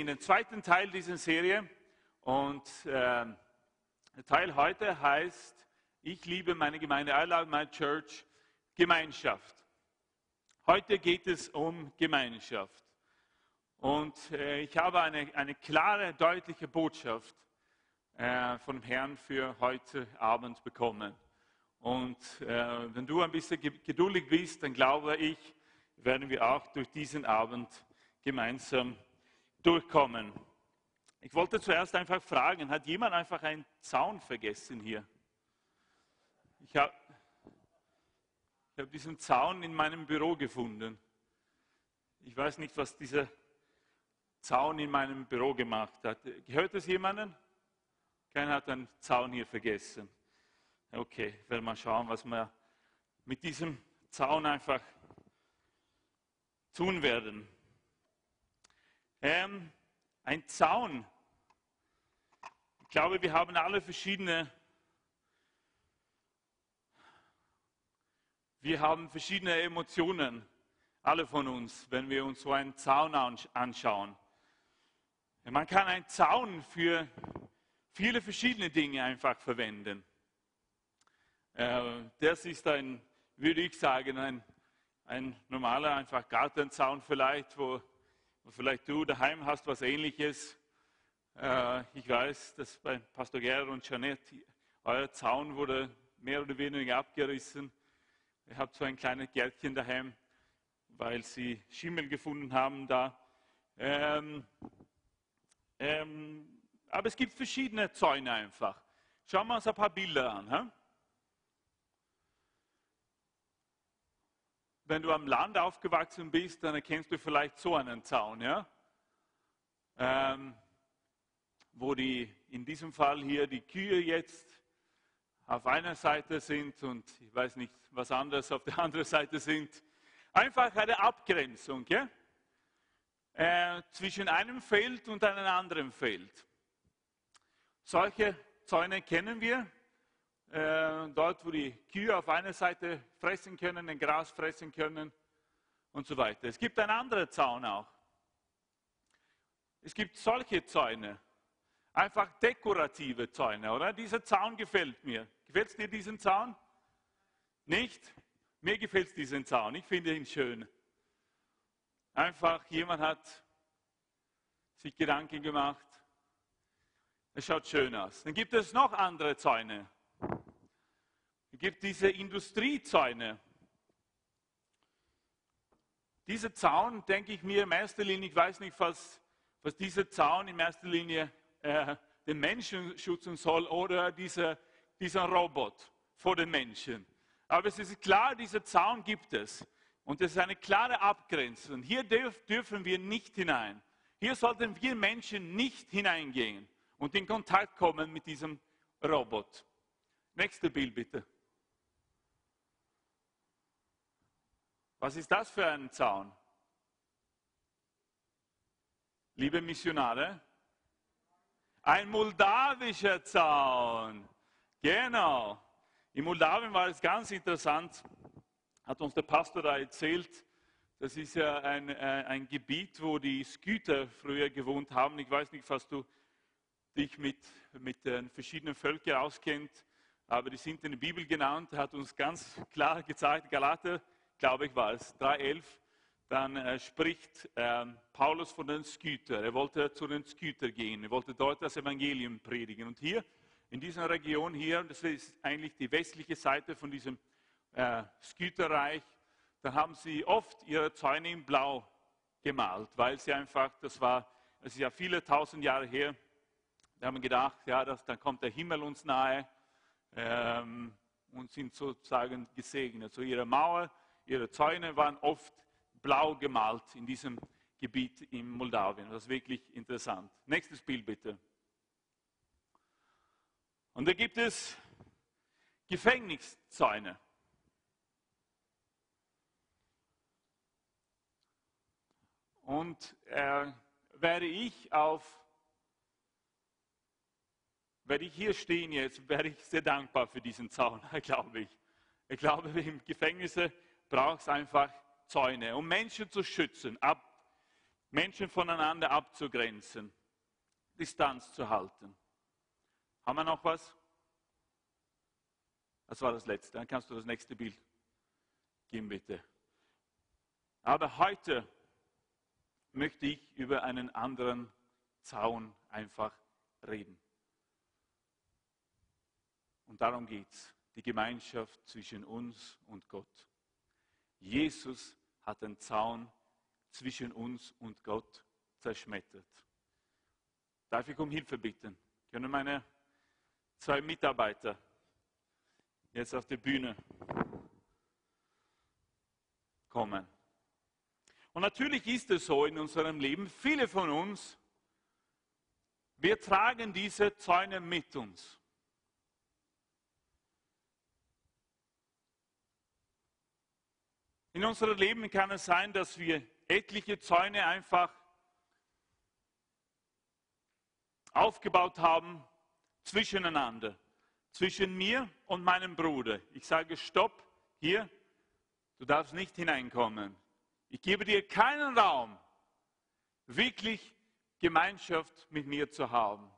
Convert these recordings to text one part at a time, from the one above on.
in den zweiten Teil dieser Serie und äh, der Teil heute heißt, ich liebe meine Gemeinde, I love my church, Gemeinschaft. Heute geht es um Gemeinschaft. Und äh, ich habe eine, eine klare, deutliche Botschaft äh, vom Herrn für heute Abend bekommen. Und äh, wenn du ein bisschen geduldig bist, dann glaube ich, werden wir auch durch diesen Abend gemeinsam durchkommen. Ich wollte zuerst einfach fragen, hat jemand einfach einen Zaun vergessen hier? Ich habe ich hab diesen Zaun in meinem Büro gefunden. Ich weiß nicht, was dieser Zaun in meinem Büro gemacht hat. Gehört es jemandem? Keiner hat einen Zaun hier vergessen. Okay, ich werde mal schauen, was wir mit diesem Zaun einfach tun werden. Ähm, ein Zaun. Ich glaube, wir haben alle verschiedene, wir haben verschiedene Emotionen, alle von uns, wenn wir uns so einen Zaun anschauen. Man kann einen Zaun für viele verschiedene Dinge einfach verwenden. Äh, das ist ein, würde ich sagen, ein, ein normaler einfach Gartenzaun vielleicht, wo Vielleicht du daheim hast was ähnliches. Äh, ich weiß, dass bei Pastor Gerhard und Jeanette euer Zaun wurde mehr oder weniger abgerissen. Ihr habt so ein kleines Gärtchen daheim, weil sie Schimmel gefunden haben da. Ähm, ähm, aber es gibt verschiedene Zäune einfach. Schauen wir uns ein paar Bilder an. Hä? Wenn du am Land aufgewachsen bist, dann erkennst du vielleicht so einen Zaun, ja? Ähm, wo die, in diesem Fall hier die Kühe jetzt auf einer Seite sind und ich weiß nicht, was anderes auf der anderen Seite sind. Einfach eine Abgrenzung ja? Äh, zwischen einem Feld und einem anderen Feld. Solche Zäune kennen wir äh, dort, wo die Kühe auf einer Seite fressen können, ein Gras fressen können und so weiter. Es gibt einen anderen Zaun auch. Es gibt solche Zäune, einfach dekorative Zäune, oder? Dieser Zaun gefällt mir. Gefällt dir diesen Zaun? Nicht? Mir gefällt es diesen Zaun. Ich finde ihn schön. Einfach jemand hat sich Gedanken gemacht. Es schaut schön aus. Dann gibt es noch andere Zäune. Es gibt diese Industriezäune. Dieser Zaun, denke ich mir in erster Linie, ich weiß nicht, was, was dieser Zaun in erster Linie äh, den Menschen schützen soll oder dieser, dieser Robot vor den Menschen. Aber es ist klar, dieser Zaun gibt es. Und es ist eine klare Abgrenzung. Hier dürf, dürfen wir nicht hinein. Hier sollten wir Menschen nicht hineingehen und in Kontakt kommen mit diesem Robot. Nächste Bild bitte. Was ist das für ein Zaun? Liebe Missionare, ein moldawischer Zaun. Genau. In Moldawien war es ganz interessant, hat uns der Pastor da erzählt. Das ist ja ein, äh, ein Gebiet, wo die Sküter früher gewohnt haben. Ich weiß nicht, was du dich mit, mit den verschiedenen Völkern auskennst aber die sind in der Bibel genannt, hat uns ganz klar gezeigt, Galater, glaube ich, war es, 3,11, dann äh, spricht äh, Paulus von den Sküter. Er wollte zu den Sküter gehen, er wollte dort das Evangelium predigen. Und hier, in dieser Region hier, das ist eigentlich die westliche Seite von diesem äh, Sküterreich, da haben sie oft ihre Zäune in Blau gemalt, weil sie einfach, das war, es ist ja viele tausend Jahre her, da haben gedacht, ja, das, dann kommt der Himmel uns nahe ähm, und sind sozusagen gesegnet. So ihre Mauer, ihre Zäune waren oft blau gemalt in diesem Gebiet in Moldawien. Das ist wirklich interessant. Nächstes Bild bitte. Und da gibt es Gefängniszäune. Und äh, wäre ich auf werde ich hier stehen jetzt, wäre ich sehr dankbar für diesen Zaun, glaube ich. Ich glaube, im Gefängnis braucht es einfach Zäune, um Menschen zu schützen. Ab Menschen voneinander abzugrenzen, Distanz zu halten. Haben wir noch was? Das war das letzte. Dann kannst du das nächste Bild geben, bitte. Aber heute möchte ich über einen anderen Zaun einfach reden. Und darum geht es, die Gemeinschaft zwischen uns und Gott. Jesus hat den Zaun zwischen uns und Gott zerschmettert. Darf ich um Hilfe bitten? Können meine zwei Mitarbeiter jetzt auf die Bühne kommen? Und natürlich ist es so in unserem Leben, viele von uns, wir tragen diese Zäune mit uns. In unserem Leben kann es sein, dass wir etliche Zäune einfach aufgebaut haben zwischeneinander, zwischen mir und meinem Bruder. Ich sage, stopp, hier, du darfst nicht hineinkommen. Ich gebe dir keinen Raum, wirklich Gemeinschaft mit mir zu haben.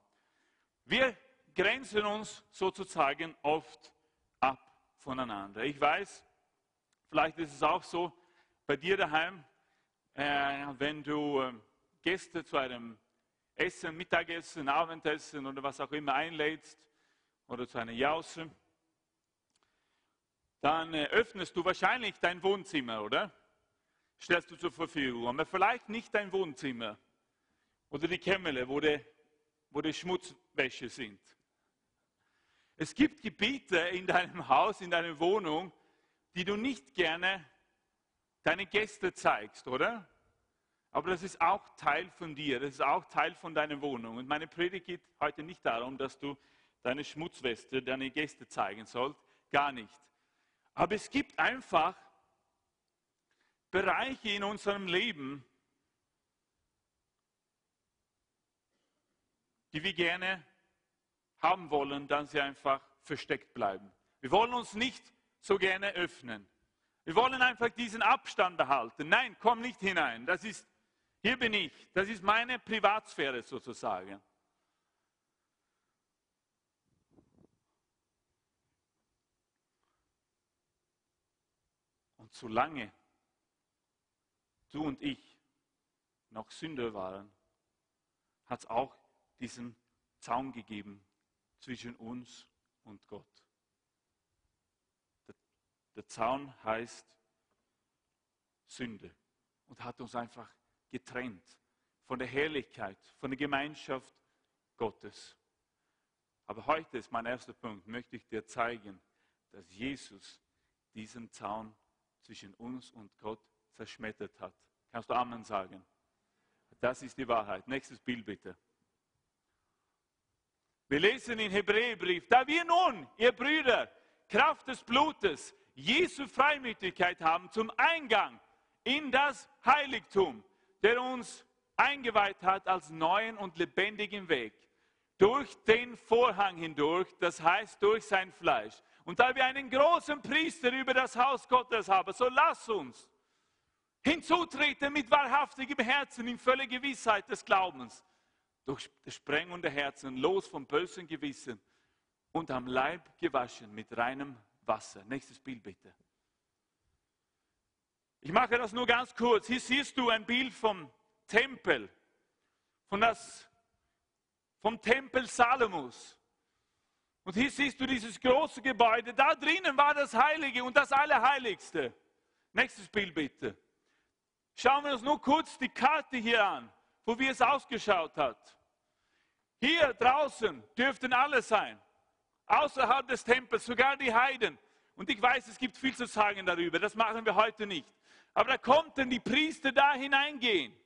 Wir grenzen uns sozusagen oft ab voneinander. Ich weiß, vielleicht ist es auch so bei dir daheim, äh, wenn du äh, Gäste zu einem Essen, Mittagessen, Abendessen oder was auch immer einlädst oder zu einer Jause, dann äh, öffnest du wahrscheinlich dein Wohnzimmer, oder? stellst du zur Verfügung. Aber vielleicht nicht dein Wohnzimmer oder die Kämmele, wo die, wo die Schmutzwäsche sind. Es gibt Gebiete in deinem Haus, in deiner Wohnung, die du nicht gerne deinen Gästen zeigst, oder? Aber das ist auch Teil von dir, das ist auch Teil von deiner Wohnung. Und meine Predigt geht heute nicht darum, dass du deine Schmutzweste, deine Gäste zeigen sollst, gar nicht. Aber es gibt einfach Bereiche in unserem Leben, die wir gerne haben wollen, dann sie einfach versteckt bleiben. Wir wollen uns nicht so gerne öffnen. Wir wollen einfach diesen Abstand behalten. Nein, komm nicht hinein. Das ist, hier bin ich. Das ist meine Privatsphäre sozusagen. Und solange du und ich noch Sünder waren, hat es auch diesen Zaun gegeben zwischen uns und Gott. Der, Zaun heißt Sünde und hat uns einfach getrennt von der Herrlichkeit, von der Gemeinschaft Gottes. Aber heute ist mein erster Punkt, möchte ich dir zeigen, dass Jesus diesen Zaun zwischen uns und Gott zerschmettert hat. Kannst du Amen sagen? Das ist die Wahrheit. Nächstes Bild bitte. Wir lesen in Hebräerbrief, da wir nun, ihr Brüder, Kraft des Blutes, Jesu Freimütigkeit haben zum Eingang in das Heiligtum, der uns eingeweiht hat als neuen und lebendigen Weg, durch den Vorhang hindurch, das heißt durch sein Fleisch. Und da wir einen großen Priester über das Haus Gottes haben, so lass uns hinzutreten mit wahrhaftigem Herzen in völliger Gewissheit des Glaubens. Durch Sprengung der Herzen, los vom bösen Gewissen und am Leib gewaschen mit reinem Wasser. Nächstes Bild bitte. Ich mache das nur ganz kurz. Hier siehst du ein Bild vom Tempel, von das, vom Tempel Salomos. Und hier siehst du dieses große Gebäude. Da drinnen war das Heilige und das Allerheiligste. Nächstes Bild bitte. Schauen wir uns nur kurz die Karte hier an, wo wie es ausgeschaut hat. Hier draußen dürften alle sein, außerhalb des Tempels, sogar die Heiden. Und ich weiß, es gibt viel zu sagen darüber, das machen wir heute nicht. Aber da konnten die Priester da hineingehen.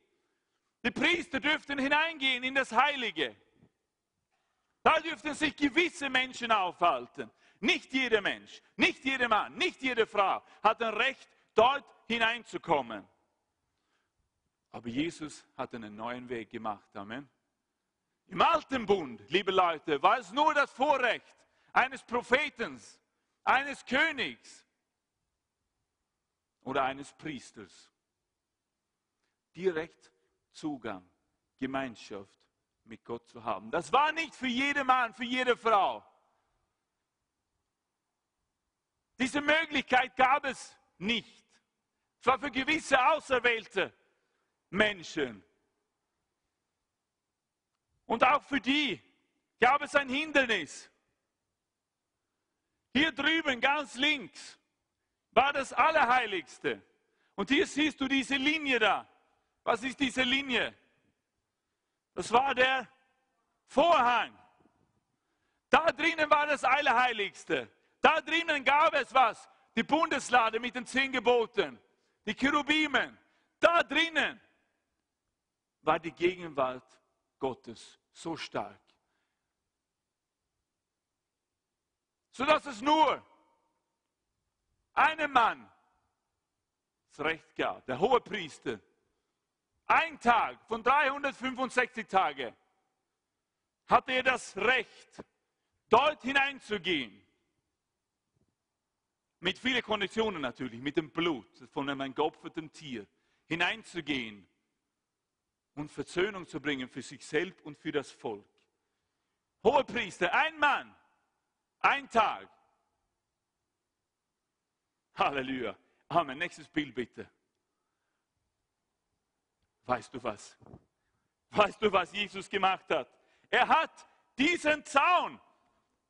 Die Priester dürften hineingehen in das Heilige. Da dürften sich gewisse Menschen aufhalten. Nicht jeder Mensch, nicht jeder Mann, nicht jede Frau hat ein Recht, dort hineinzukommen. Aber Jesus hat einen neuen Weg gemacht. Amen. Im alten Bund, liebe Leute, war es nur das Vorrecht eines Propheten, eines Königs oder eines Priesters, direkt Zugang, Gemeinschaft mit Gott zu haben. Das war nicht für jeden Mann, für jede Frau. Diese Möglichkeit gab es nicht. Es war für gewisse auserwählte Menschen. Und auch für die gab es ein Hindernis. Hier drüben, ganz links, war das Allerheiligste. Und hier siehst du diese Linie da. Was ist diese Linie? Das war der Vorhang. Da drinnen war das Allerheiligste. Da drinnen gab es was? Die Bundeslade mit den zehn Geboten, die Cherubimen. Da drinnen war die Gegenwart Gottes so stark. Sodass es nur einem Mann das Recht gab, der hohe Priester, ein Tag von 365 Tagen hatte er das Recht, dort hineinzugehen mit vielen Konditionen natürlich, mit dem Blut von einem geopferten Tier hineinzugehen und Versöhnung zu bringen für sich selbst und für das Volk. Hohepriester, ein Mann, ein Tag. Halleluja. Amen. Nächstes Bild bitte. Weißt du was? Weißt du, was Jesus gemacht hat? Er hat diesen Zaun,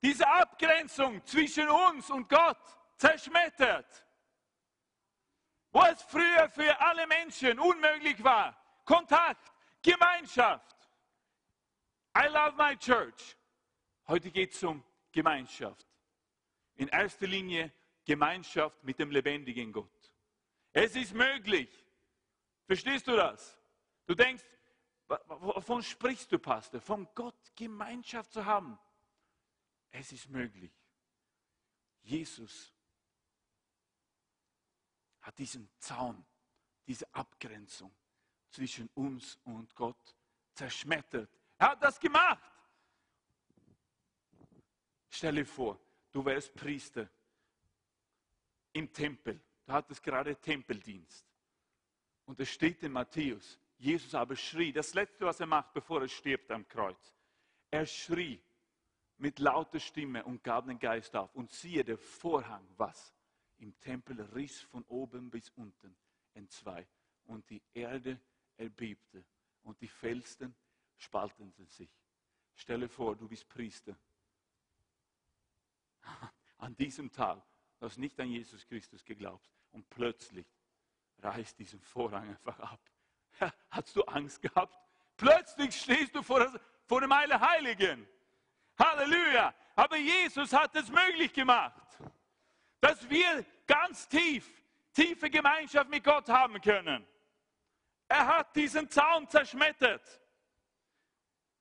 diese Abgrenzung zwischen uns und Gott zerschmettert. Wo es früher für alle Menschen unmöglich war, Kontakt, Gemeinschaft. I love my church. Heute geht es um Gemeinschaft. In erster Linie Gemeinschaft mit dem lebendigen Gott. Es ist möglich. Verstehst du das? Du denkst, wovon sprichst du, Pastor? Von Gott Gemeinschaft zu haben. Es ist möglich. Jesus hat diesen Zaun, diese Abgrenzung zwischen uns und Gott zerschmettert. Er hat das gemacht. Stell dir vor, du wärst Priester im Tempel. Du hattest gerade Tempeldienst. Und es steht in Matthäus, Jesus aber schrie, das Letzte, was er macht, bevor er stirbt am Kreuz. Er schrie mit lauter Stimme und gab den Geist auf. Und siehe, der Vorhang, was? im Tempel riss von oben bis unten entzwei und die Erde erbebte und die Felsen spalteten sich. Stelle vor, du bist Priester. An diesem Tag, du hast nicht an Jesus Christus geglaubt und plötzlich reißt diesen Vorhang einfach ab. Hast du Angst gehabt? Plötzlich stehst du vor, vor dem Heiligen. Halleluja! Aber Jesus hat es möglich gemacht dass wir ganz tief, tiefe Gemeinschaft mit Gott haben können. Er hat diesen Zaun zerschmettert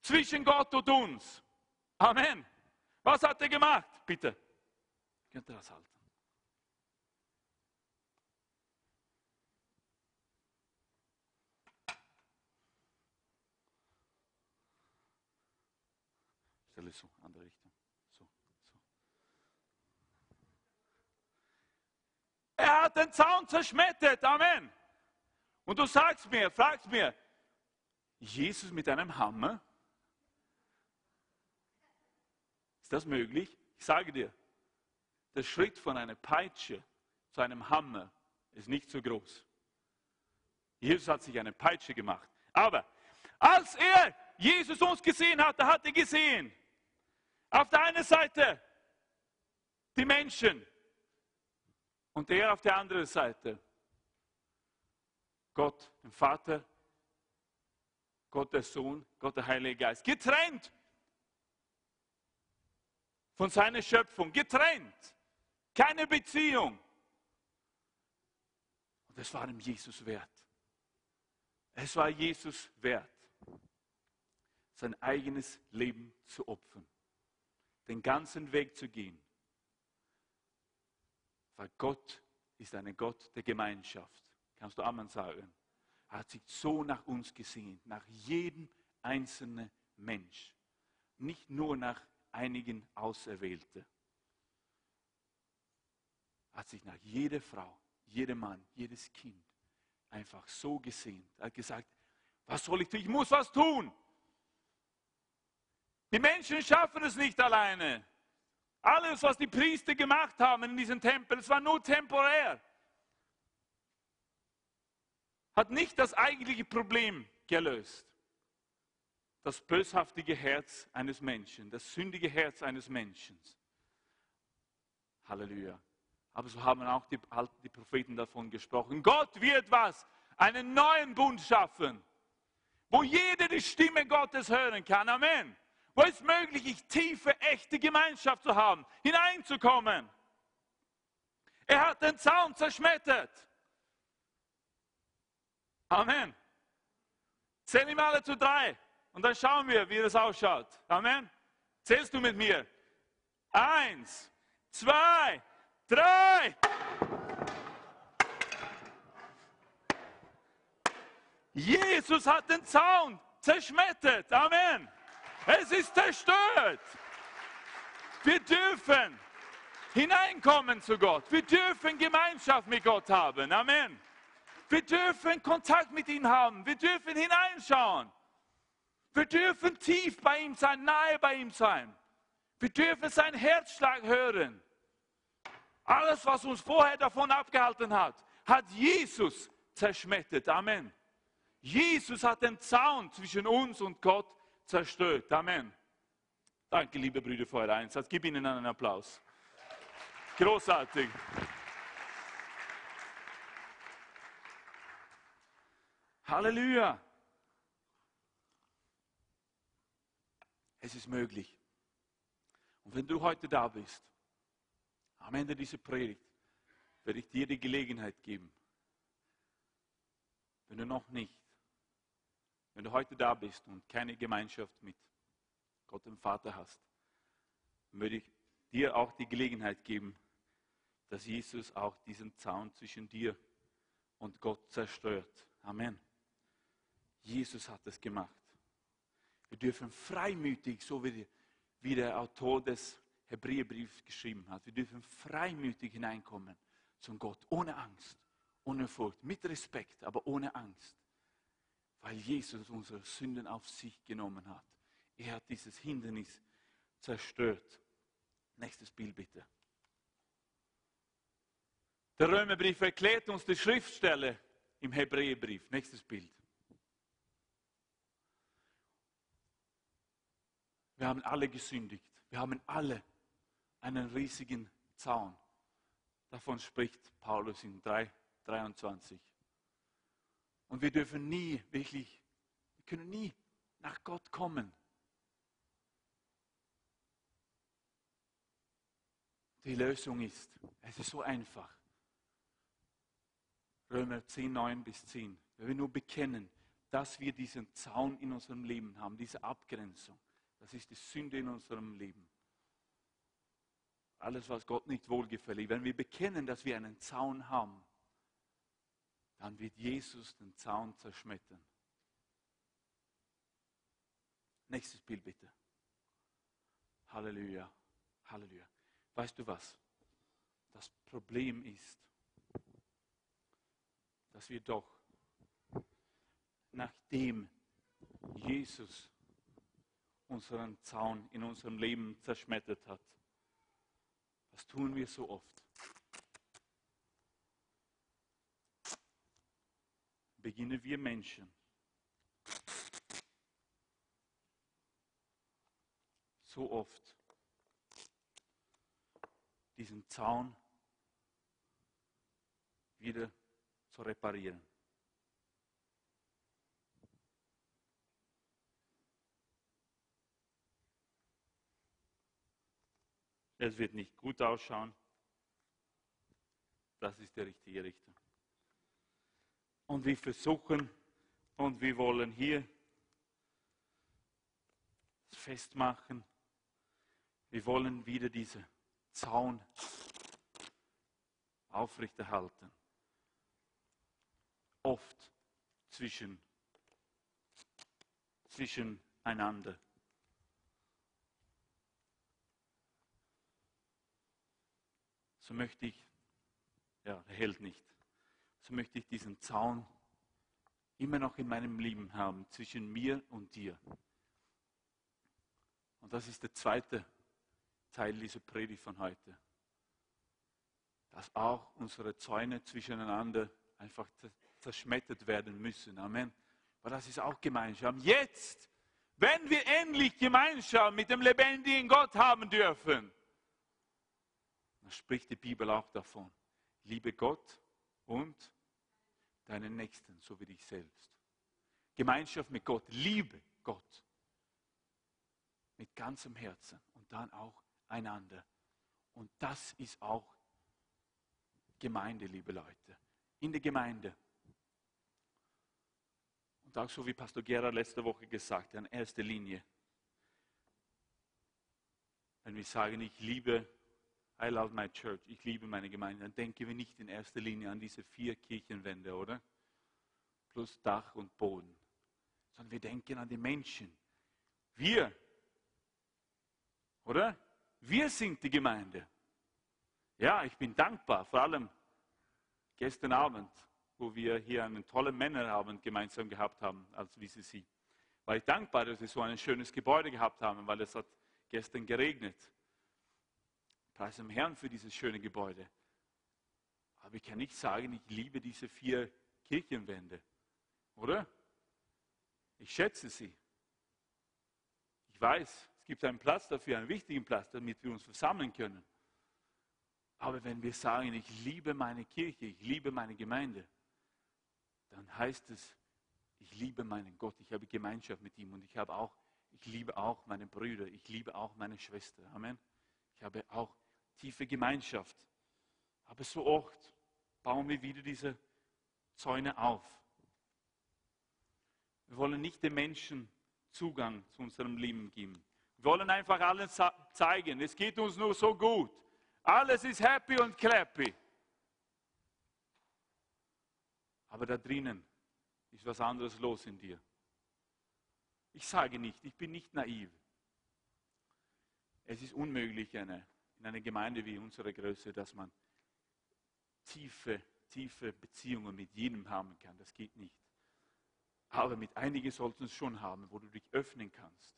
zwischen Gott und uns. Amen. Was hat er gemacht? Bitte. Könnt ihr das halten? Stelle so, andere Richtung. Er hat den Zaun zerschmettert. Amen. Und du sagst mir, fragst mir, Jesus mit einem Hammer? Ist das möglich? Ich sage dir, der Schritt von einer Peitsche zu einem Hammer ist nicht so groß. Jesus hat sich eine Peitsche gemacht. Aber als er Jesus uns gesehen hat, da hat er gesehen, auf der einen Seite die Menschen, und er auf der anderen Seite. Gott, den Vater, Gott der Sohn, Gott der Heilige Geist. Getrennt von seiner Schöpfung. Getrennt. Keine Beziehung. Und es war ihm Jesus wert. Es war Jesus wert, sein eigenes Leben zu opfern. Den ganzen Weg zu gehen weil Gott ist ein Gott der Gemeinschaft. Kannst du Amen sagen? Er hat sich so nach uns gesehen, nach jedem einzelnen Mensch. Nicht nur nach einigen Auserwählten. Er hat sich nach jeder Frau, jedem Mann, jedes Kind einfach so gesehen. Er hat gesagt, Was soll ich tun? Ich muss was tun. Die Menschen schaffen es nicht alleine. Alles, was die Priester gemacht haben in diesem Tempel, es war nur temporär. Hat nicht das eigentliche Problem gelöst. Das böshaftige Herz eines Menschen, das sündige Herz eines Menschen. Halleluja. Aber so haben auch die, die Propheten davon gesprochen. Gott wird was? Einen neuen Bund schaffen, wo jeder die Stimme Gottes hören kann. Amen. Wo es möglich ist, tiefe, echte Gemeinschaft zu haben, hineinzukommen. Er hat den Zaun zerschmettert. Amen. Zähl ihm alle zu drei und dann schauen wir, wie das ausschaut. Amen. Zählst du mit mir? Eins, zwei, drei. Jesus hat den Zaun zerschmettert. Amen. Es ist zerstört. Wir dürfen hineinkommen zu Gott. Wir dürfen Gemeinschaft mit Gott haben. Amen. Wir dürfen Kontakt mit ihm haben. Wir dürfen hineinschauen. Wir dürfen tief bei ihm sein, nahe bei ihm sein. Wir dürfen seinen Herzschlag hören. Alles, was uns vorher davon abgehalten hat, hat Jesus zerschmettert. Amen. Jesus hat den Zaun zwischen uns und Gott zerstört. Amen. Danke, liebe Brüder, für euren Einsatz. Gib ihnen einen Applaus. Großartig. Halleluja. Es ist möglich. Und wenn du heute da bist, am Ende dieser Predigt, werde ich dir die Gelegenheit geben, wenn du noch nicht wenn du heute da bist und keine Gemeinschaft mit Gott dem Vater hast, würde ich dir auch die Gelegenheit geben, dass Jesus auch diesen Zaun zwischen dir und Gott zerstört. Amen. Jesus hat es gemacht. Wir dürfen freimütig, so wie, wie der Autor des Hebräerbriefs geschrieben hat, wir dürfen freimütig hineinkommen zum Gott, ohne Angst, ohne Furcht, mit Respekt, aber ohne Angst weil Jesus unsere Sünden auf sich genommen hat. Er hat dieses Hindernis zerstört. Nächstes Bild bitte. Der Römerbrief erklärt uns die Schriftstelle im Hebräerbrief. Nächstes Bild. Wir haben alle gesündigt. Wir haben alle einen riesigen Zaun. Davon spricht Paulus in 3, 23. Und wir dürfen nie wirklich, wir können nie nach Gott kommen. Die Lösung ist, es ist so einfach. Römer 10, 9 bis 10. Wenn wir nur bekennen, dass wir diesen Zaun in unserem Leben haben, diese Abgrenzung, das ist die Sünde in unserem Leben. Alles, was Gott nicht wohlgefällig. Wenn wir bekennen, dass wir einen Zaun haben, dann wird Jesus den Zaun zerschmettern. Nächstes Bild bitte. Halleluja, Halleluja. Weißt du was? Das Problem ist, dass wir doch, nachdem Jesus unseren Zaun in unserem Leben zerschmettert hat, das tun wir so oft. beginnen wir Menschen so oft diesen Zaun wieder zu reparieren. Es wird nicht gut ausschauen. Das ist die richtige Richtung. Und wir versuchen und wir wollen hier festmachen. Wir wollen wieder diesen Zaun aufrechterhalten. Oft zwischen, zwischen einander. So möchte ich, ja, er hält nicht so möchte ich diesen Zaun immer noch in meinem Leben haben, zwischen mir und dir. Und das ist der zweite Teil dieser Predigt von heute. Dass auch unsere Zäune zwischeneinander einfach zerschmettert werden müssen. Amen. Aber das ist auch Gemeinschaft. Jetzt, wenn wir endlich Gemeinschaft mit dem lebendigen Gott haben dürfen, dann spricht die Bibel auch davon. Liebe Gott und deinen Nächsten, so wie dich selbst. Gemeinschaft mit Gott, liebe Gott mit ganzem Herzen und dann auch einander. Und das ist auch Gemeinde, liebe Leute. In der Gemeinde. Und auch so wie Pastor Gerard letzte Woche gesagt hat, in erster Linie. Wenn wir sagen, ich liebe I love my church, ich liebe meine Gemeinde, dann denken wir nicht in erster Linie an diese vier Kirchenwände, oder? Plus Dach und Boden. Sondern wir denken an die Menschen. Wir, oder? Wir sind die Gemeinde. Ja, ich bin dankbar, vor allem gestern Abend, wo wir hier einen tollen Männerabend gemeinsam gehabt haben als VCC. War ich dankbar, dass wir so ein schönes Gebäude gehabt haben, weil es hat gestern geregnet. Preis dem Herrn für dieses schöne Gebäude. Aber ich kann nicht sagen, ich liebe diese vier Kirchenwände. Oder? Ich schätze sie. Ich weiß, es gibt einen Platz dafür, einen wichtigen Platz, damit wir uns versammeln können. Aber wenn wir sagen, ich liebe meine Kirche, ich liebe meine Gemeinde, dann heißt es, ich liebe meinen Gott, ich habe Gemeinschaft mit ihm und ich habe auch, ich liebe auch meine Brüder, ich liebe auch meine Schwester. Amen. Ich habe auch tiefe Gemeinschaft. Aber so oft bauen wir wieder diese Zäune auf. Wir wollen nicht den Menschen Zugang zu unserem Leben geben. Wir wollen einfach allen zeigen, es geht uns nur so gut. Alles ist happy und clappy. Aber da drinnen ist was anderes los in dir. Ich sage nicht, ich bin nicht naiv. Es ist unmöglich, eine in einer Gemeinde wie unserer Größe, dass man tiefe, tiefe Beziehungen mit jedem haben kann. Das geht nicht. Aber mit einigen sollten es schon haben, wo du dich öffnen kannst.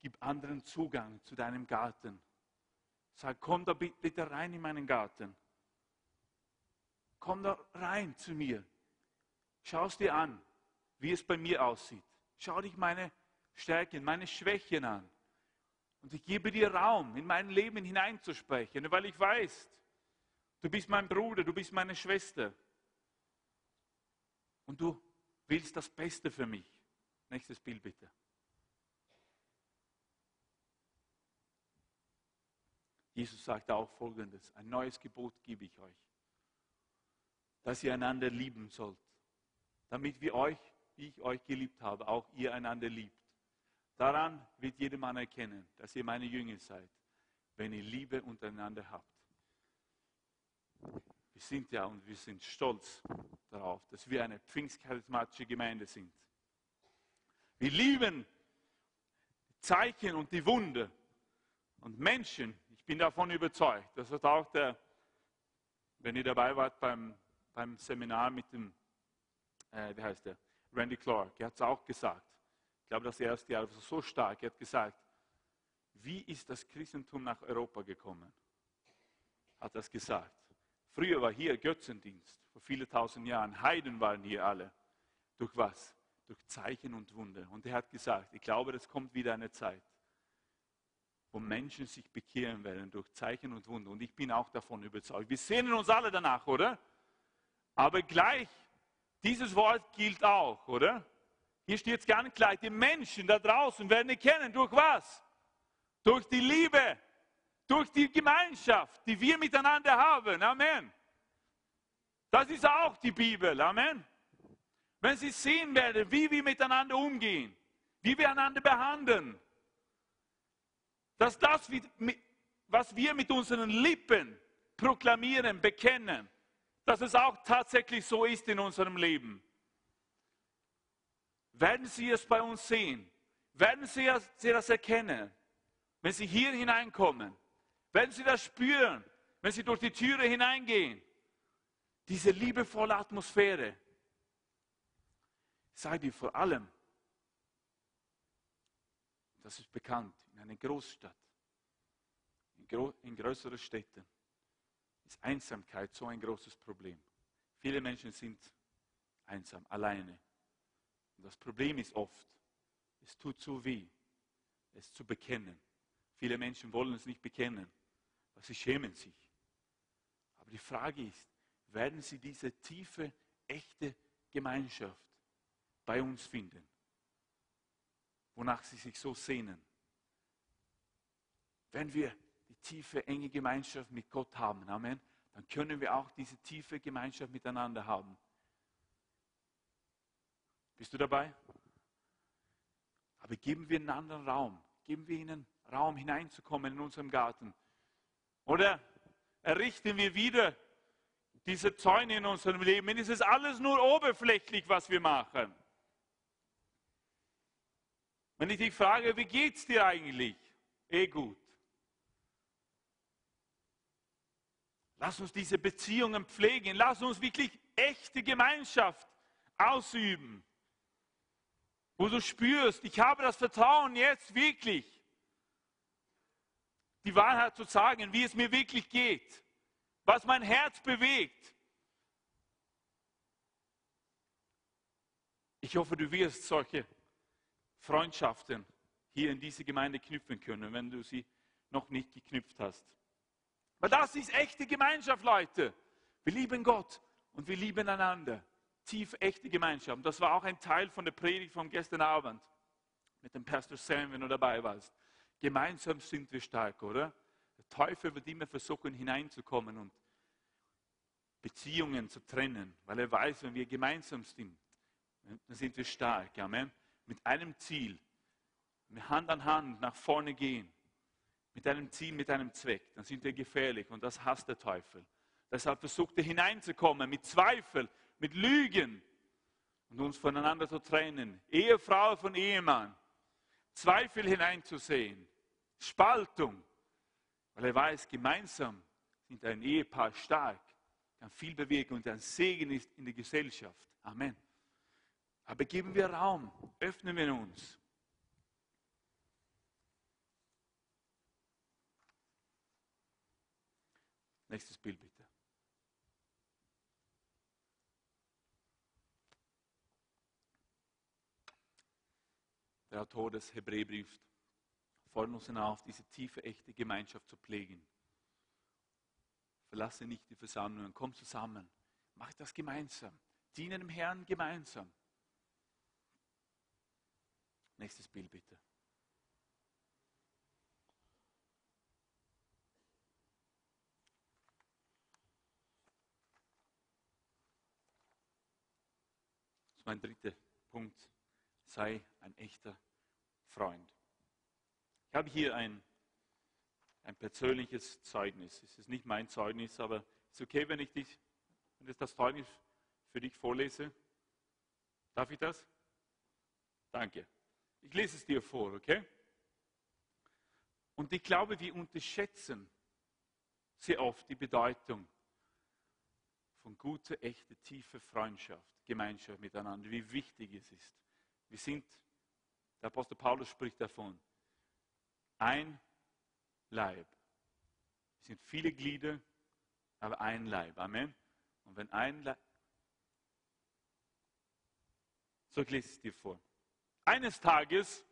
Gib anderen Zugang zu deinem Garten. Sag, komm da bitte rein in meinen Garten. Komm da rein zu mir. Schau es dir an, wie es bei mir aussieht. Schau dich meine Stärken, meine Schwächen an. Und ich gebe dir Raum, in mein Leben hineinzusprechen, weil ich weiß, du bist mein Bruder, du bist meine Schwester. Und du willst das Beste für mich. Nächstes Bild bitte. Jesus sagt auch Folgendes, ein neues Gebot gebe ich euch, dass ihr einander lieben sollt, damit wir euch, wie ich euch geliebt habe, auch ihr einander liebt. Daran wird jedermann erkennen, dass ihr meine Jünger seid, wenn ihr Liebe untereinander habt. Wir sind ja und wir sind stolz darauf, dass wir eine pfingstcharismatische Gemeinde sind. Wir lieben Zeichen und die Wunder und Menschen. Ich bin davon überzeugt. Das hat auch der, wenn ihr dabei wart beim, beim Seminar mit dem, äh, wie heißt der, Randy Clark, er hat es auch gesagt glaube, das erste Jahr war so stark. Er hat gesagt, wie ist das Christentum nach Europa gekommen? Hat das gesagt. Früher war hier Götzendienst, vor vielen tausend Jahren. Heiden waren hier alle. Durch was? Durch Zeichen und Wunder. Und er hat gesagt, ich glaube, es kommt wieder eine Zeit, wo Menschen sich bekehren werden durch Zeichen und Wunder. Und ich bin auch davon überzeugt. Wir sehnen uns alle danach, oder? Aber gleich, dieses Wort gilt auch, oder? Hier steht es ganz gleich, die Menschen da draußen werden erkennen, durch was? Durch die Liebe, durch die Gemeinschaft, die wir miteinander haben. Amen. Das ist auch die Bibel. Amen. Wenn sie sehen werden, wie wir miteinander umgehen, wie wir einander behandeln, dass das, was wir mit unseren Lippen proklamieren, bekennen, dass es auch tatsächlich so ist in unserem Leben werden Sie es bei uns sehen, werden Sie das erkennen, wenn Sie hier hineinkommen, werden Sie das spüren, wenn Sie durch die Türe hineingehen. Diese liebevolle Atmosphäre, sage dir vor allem, das ist bekannt, in einer Großstadt, in, gro in größeren Städten, ist Einsamkeit so ein großes Problem. Viele Menschen sind einsam, alleine. Und das Problem ist oft, es tut so weh, es zu bekennen. Viele Menschen wollen es nicht bekennen, weil sie schämen sich. Aber die Frage ist, werden sie diese tiefe, echte Gemeinschaft bei uns finden, wonach sie sich so sehnen? Wenn wir die tiefe, enge Gemeinschaft mit Gott haben, Amen, dann können wir auch diese tiefe Gemeinschaft miteinander haben. Bist du dabei? Aber geben wir einen anderen Raum. Geben wir ihnen Raum hineinzukommen in unserem Garten. Oder errichten wir wieder diese Zäune in unserem Leben. Es ist alles nur oberflächlich, was wir machen. Wenn ich dich frage, wie geht es dir eigentlich? Eh gut. Lass uns diese Beziehungen pflegen. Lass uns wirklich echte Gemeinschaft ausüben. Wo du spürst, ich habe das Vertrauen jetzt wirklich, die Wahrheit zu sagen, wie es mir wirklich geht, was mein Herz bewegt. Ich hoffe, du wirst solche Freundschaften hier in diese Gemeinde knüpfen können, wenn du sie noch nicht geknüpft hast. Weil das ist echte Gemeinschaft, Leute. Wir lieben Gott und wir lieben einander. Tief echte Gemeinschaft. Das war auch ein Teil von der Predigt von gestern Abend mit dem Pastor Sam, wenn du dabei warst. Gemeinsam sind wir stark, oder? Der Teufel wird immer versuchen, hineinzukommen und Beziehungen zu trennen, weil er weiß, wenn wir gemeinsam sind, dann sind wir stark. Amen. Mit einem Ziel, mit Hand an Hand nach vorne gehen, mit einem Ziel, mit einem Zweck, dann sind wir gefährlich und das hasst der Teufel. Deshalb versucht er hineinzukommen mit Zweifel, mit Lügen und uns voneinander zu trennen. Ehefrau von Ehemann, Zweifel hineinzusehen, Spaltung, weil er weiß, gemeinsam sind ein Ehepaar stark, kann viel bewirken und ein Segen ist in der Gesellschaft. Amen. Aber geben wir Raum, öffnen wir uns. Nächstes Bild bitte. Der Autor des Hebräerbriefs fordert uns hinauf, diese tiefe, echte Gemeinschaft zu pflegen. Verlasse nicht die Versammlungen, komm zusammen, mach das gemeinsam, diene dem Herrn gemeinsam. Nächstes Bild bitte. Das ist mein dritter Punkt. Sei ein echter Freund. Ich habe hier ein, ein persönliches Zeugnis. Es ist nicht mein Zeugnis, aber es ist okay, wenn ich, dich, wenn ich das Zeugnis für dich vorlese. Darf ich das? Danke. Ich lese es dir vor, okay? Und ich glaube, wir unterschätzen sehr oft die Bedeutung von guter, echter, tiefer Freundschaft, Gemeinschaft miteinander, wie wichtig es ist. Wir sind, der Apostel Paulus spricht davon, ein Leib. Es sind viele Glieder, aber ein Leib. Amen. Und wenn ein Leib. So ich lese es dir vor. Eines Tages,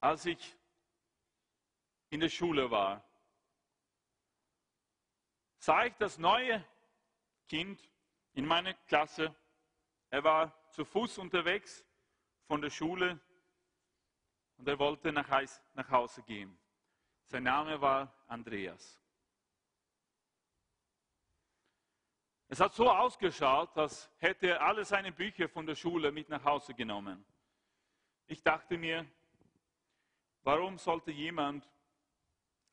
als ich in der Schule war, sah ich das neue Kind in meiner Klasse. Er war zu Fuß unterwegs von der Schule und er wollte nach, Hause gehen. Sein Name war Andreas. Es hat so ausgeschaut, als hätte er alle seine Bücher von der Schule mit nach Hause genommen. Ich dachte mir, warum sollte jemand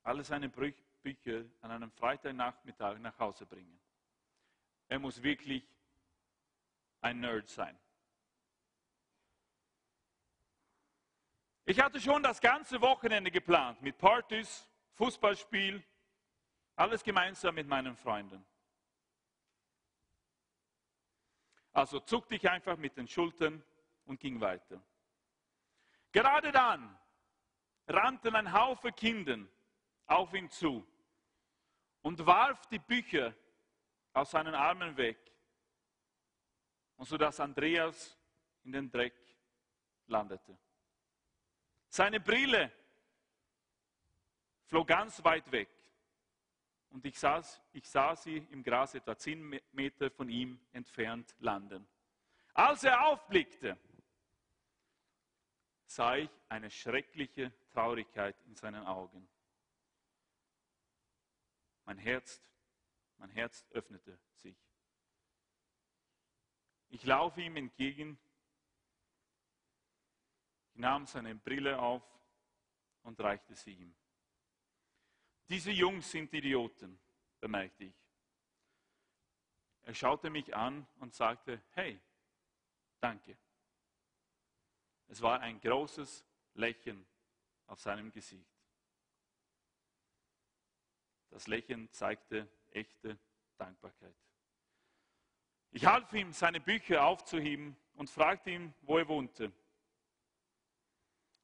alle seine Bücher an einem Freitagnachmittag nach Hause bringen? Er muss wirklich ein Nerd sein. Ich hatte schon das ganze Wochenende geplant mit Partys, Fußballspiel, alles gemeinsam mit meinen Freunden. Also zuckte ich einfach mit den Schultern und ging weiter. Gerade dann rannten ein Haufe Kinder auf ihn zu und warf die Bücher aus seinen Armen weg, und so dass Andreas in den Dreck landete. Seine Brille flog ganz weit weg und ich, saß, ich sah sie im Gras etwa zehn Meter von ihm entfernt landen. Als er aufblickte, sah ich eine schreckliche Traurigkeit in seinen Augen. Mein Herz, mein Herz öffnete sich. Ich laufe ihm entgegen, ich nahm seine Brille auf und reichte sie ihm. Diese Jungs sind Idioten, bemerkte ich. Er schaute mich an und sagte, hey, danke. Es war ein großes Lächeln auf seinem Gesicht. Das Lächeln zeigte echte Dankbarkeit. Ich half ihm, seine Bücher aufzuheben und fragte ihn, wo er wohnte.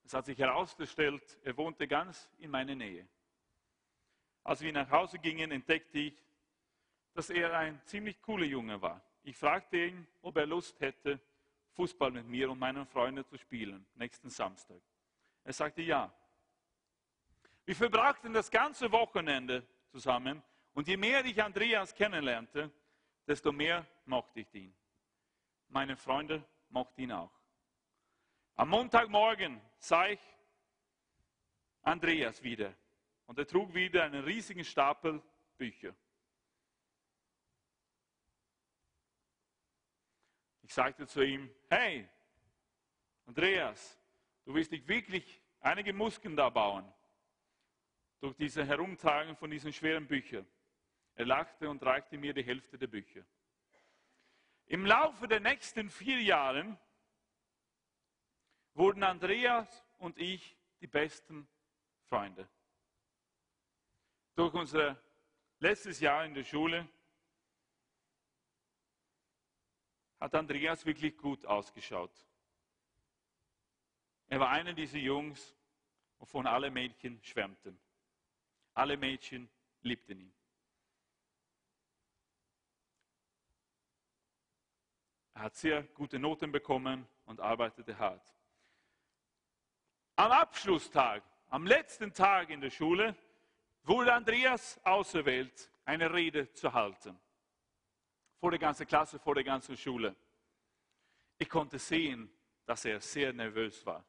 Es hat sich herausgestellt, er wohnte ganz in meiner Nähe. Als wir nach Hause gingen, entdeckte ich, dass er ein ziemlich cooler Junge war. Ich fragte ihn, ob er Lust hätte, Fußball mit mir und meinen Freunden zu spielen, nächsten Samstag. Er sagte ja. Wir verbrachten das ganze Wochenende zusammen und je mehr ich Andreas kennenlernte, desto mehr mochte ich ihn. Meine Freunde mochten ihn auch. Am Montagmorgen sah ich Andreas wieder und er trug wieder einen riesigen Stapel Bücher. Ich sagte zu ihm, hey, Andreas, du willst dich wirklich einige Muskeln da bauen durch diese Herumtragen von diesen schweren Büchern. Er lachte und reichte mir die Hälfte der Bücher. Im Laufe der nächsten vier Jahre wurden Andreas und ich die besten Freunde. Durch unser letztes Jahr in der Schule hat Andreas wirklich gut ausgeschaut. Er war einer dieser Jungs, wovon alle Mädchen schwärmten. Alle Mädchen liebten ihn. Er hat sehr gute Noten bekommen und arbeitete hart. Am Abschlusstag, am letzten Tag in der Schule, wurde Andreas auserwählt, eine Rede zu halten. Vor der ganzen Klasse, vor der ganzen Schule. Ich konnte sehen, dass er sehr nervös war.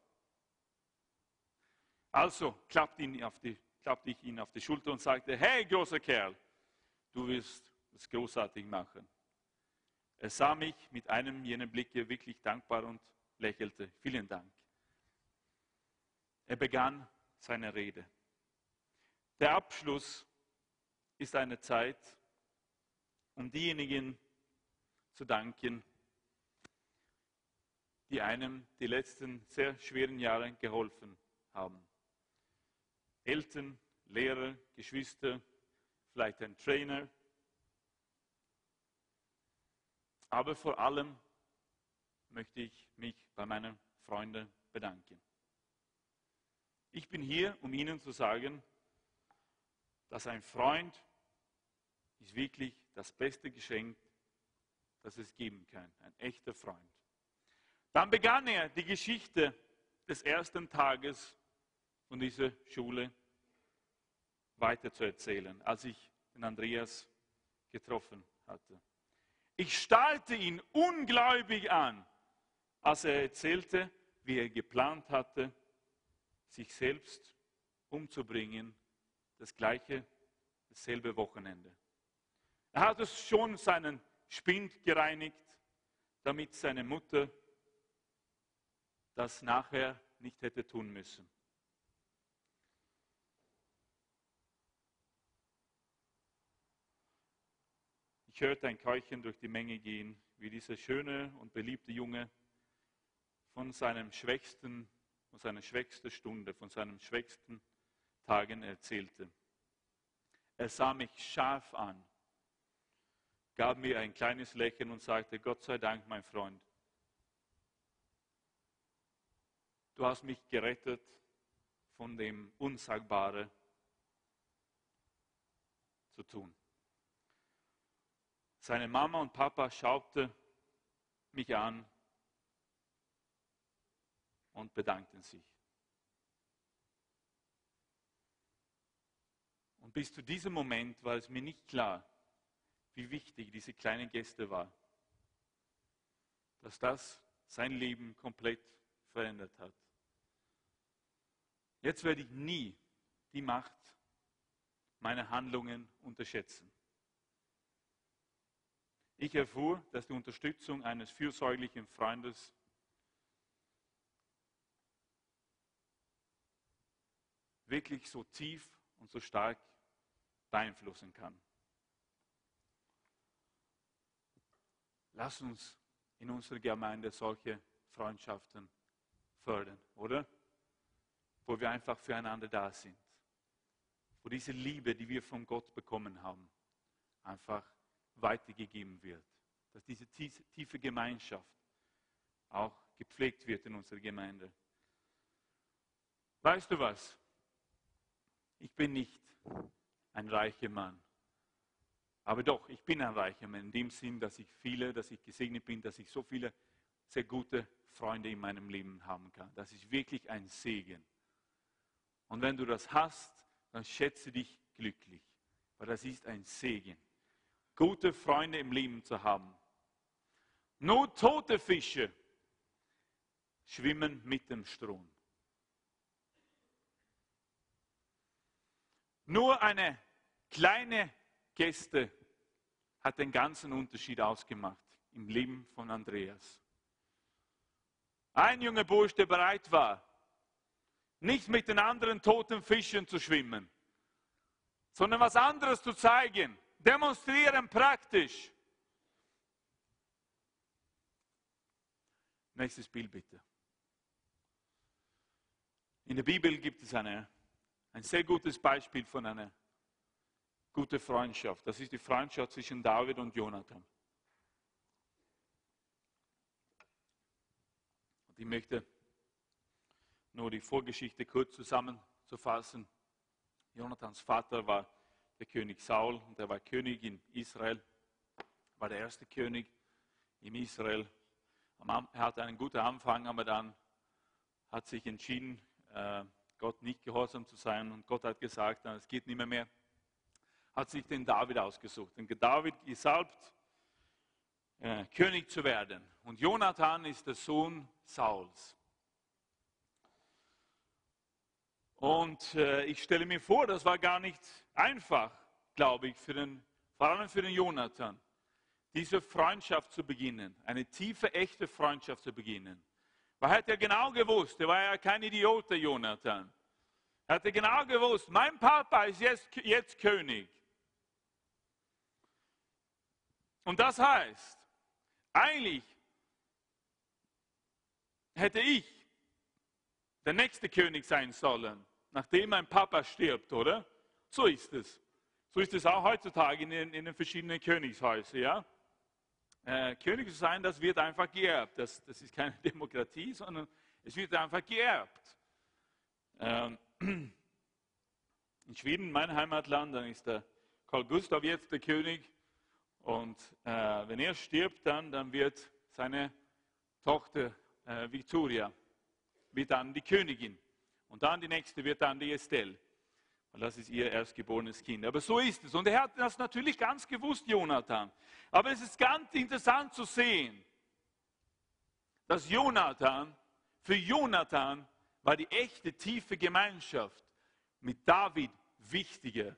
Also klappte, die, klappte ich ihn auf die Schulter und sagte, hey großer Kerl, du wirst es großartig machen. Er sah mich mit einem jener Blicke wirklich dankbar und lächelte. Vielen Dank. Er begann seine Rede. Der Abschluss ist eine Zeit, um diejenigen zu danken, die einem die letzten sehr schweren Jahre geholfen haben. Eltern, Lehrer, Geschwister, vielleicht ein Trainer. Aber vor allem möchte ich mich bei meinen Freunden bedanken. Ich bin hier, um Ihnen zu sagen, dass ein Freund ist wirklich das beste Geschenk, das es geben kann. Ein echter Freund. Dann begann er die Geschichte des ersten Tages von dieser Schule weiterzuerzählen, als ich den Andreas getroffen hatte. Ich starrte ihn ungläubig an, als er erzählte, wie er geplant hatte, sich selbst umzubringen, das gleiche, dasselbe Wochenende. Er hat es schon seinen Spind gereinigt, damit seine Mutter das nachher nicht hätte tun müssen. Ich hörte ein Keuchen durch die Menge gehen, wie dieser schöne und beliebte Junge von seinem schwächsten von seiner schwächsten Stunde, von seinen schwächsten Tagen erzählte. Er sah mich scharf an. gab mir ein kleines Lächeln und sagte, Gott sei Dank, mein Freund, du hast mich gerettet von dem Unsagbaren zu tun. Seine Mama und Papa schaute mich an und bedankten sich. Und bis zu diesem Moment war es mir nicht klar, wie wichtig diese kleine Geste war, dass das sein Leben komplett verändert hat. Jetzt werde ich nie die Macht meiner Handlungen unterschätzen. Ich erfuhr, dass die Unterstützung eines fürsorglichen Freundes wirklich so tief und so stark beeinflussen kann. Lass uns in unserer Gemeinde solche Freundschaften fördern, oder? Wo wir einfach füreinander da sind. Wo diese Liebe, die wir von Gott bekommen haben, einfach weitergegeben wird. Dass diese tiefe Gemeinschaft auch gepflegt wird in unserer Gemeinde. Weißt du was? Ich bin nicht ein reicher Mann. Aber doch, ich bin ein reicher Mann in dem Sinn, dass ich viele, dass ich gesegnet bin, dass ich so viele sehr gute Freunde in meinem Leben haben kann. Das ist wirklich ein Segen. Und wenn du das hast, dann schätze dich glücklich, weil das ist ein Segen. Gute Freunde im Leben zu haben. Nur tote Fische schwimmen mit dem Strom. Nur eine kleine Geste hat den ganzen Unterschied ausgemacht im Leben von Andreas. Ein junger Bursch, der bereit war, nicht mit den anderen toten Fischen zu schwimmen, sondern was anderes zu zeigen, demonstrieren praktisch. Nächstes Bild bitte. In der Bibel gibt es eine, ein sehr gutes Beispiel von einer gute Freundschaft. Das ist die Freundschaft zwischen David und Jonathan. Und ich möchte nur die Vorgeschichte kurz zusammenzufassen. Jonathans Vater war der König Saul und er war König in Israel, war der erste König in Israel. Er hatte einen guten Anfang, aber dann hat sich entschieden, äh, Gott nicht gehorsam zu sein und Gott hat gesagt, es geht nicht mehr mehr hat sich den David ausgesucht. Den David gesalbt, äh, König zu werden. Und Jonathan ist der Sohn Sauls. Und äh, ich stelle mir vor, das war gar nicht einfach, glaube ich, für den, vor allem für den Jonathan, diese Freundschaft zu beginnen, eine tiefe, echte Freundschaft zu beginnen. Weil er hat ja genau gewusst, er war ja kein Idiot, der Jonathan. Er hatte genau gewusst, mein Papa ist jetzt, jetzt König. Und das heißt, eigentlich hätte ich der nächste König sein sollen, nachdem mein Papa stirbt, oder? So ist es. So ist es auch heutzutage in den, in den verschiedenen Königshäusern. Ja? Äh, König zu sein, das wird einfach geerbt. Das, das, ist keine Demokratie, sondern es wird einfach geerbt. Ähm, in Schweden, mein Heimatland, dann ist der Karl Gustav jetzt der König. Und äh, wenn er stirbt, dann, dann wird seine Tochter äh, Victoria wird dann die Königin. Und dann die nächste wird dann die Estelle. Und das ist ihr erstgeborenes Kind. Aber so ist es. Und er hat das natürlich ganz gewusst, Jonathan. Aber es ist ganz interessant zu sehen, dass Jonathan, für Jonathan war die echte tiefe Gemeinschaft mit David wichtiger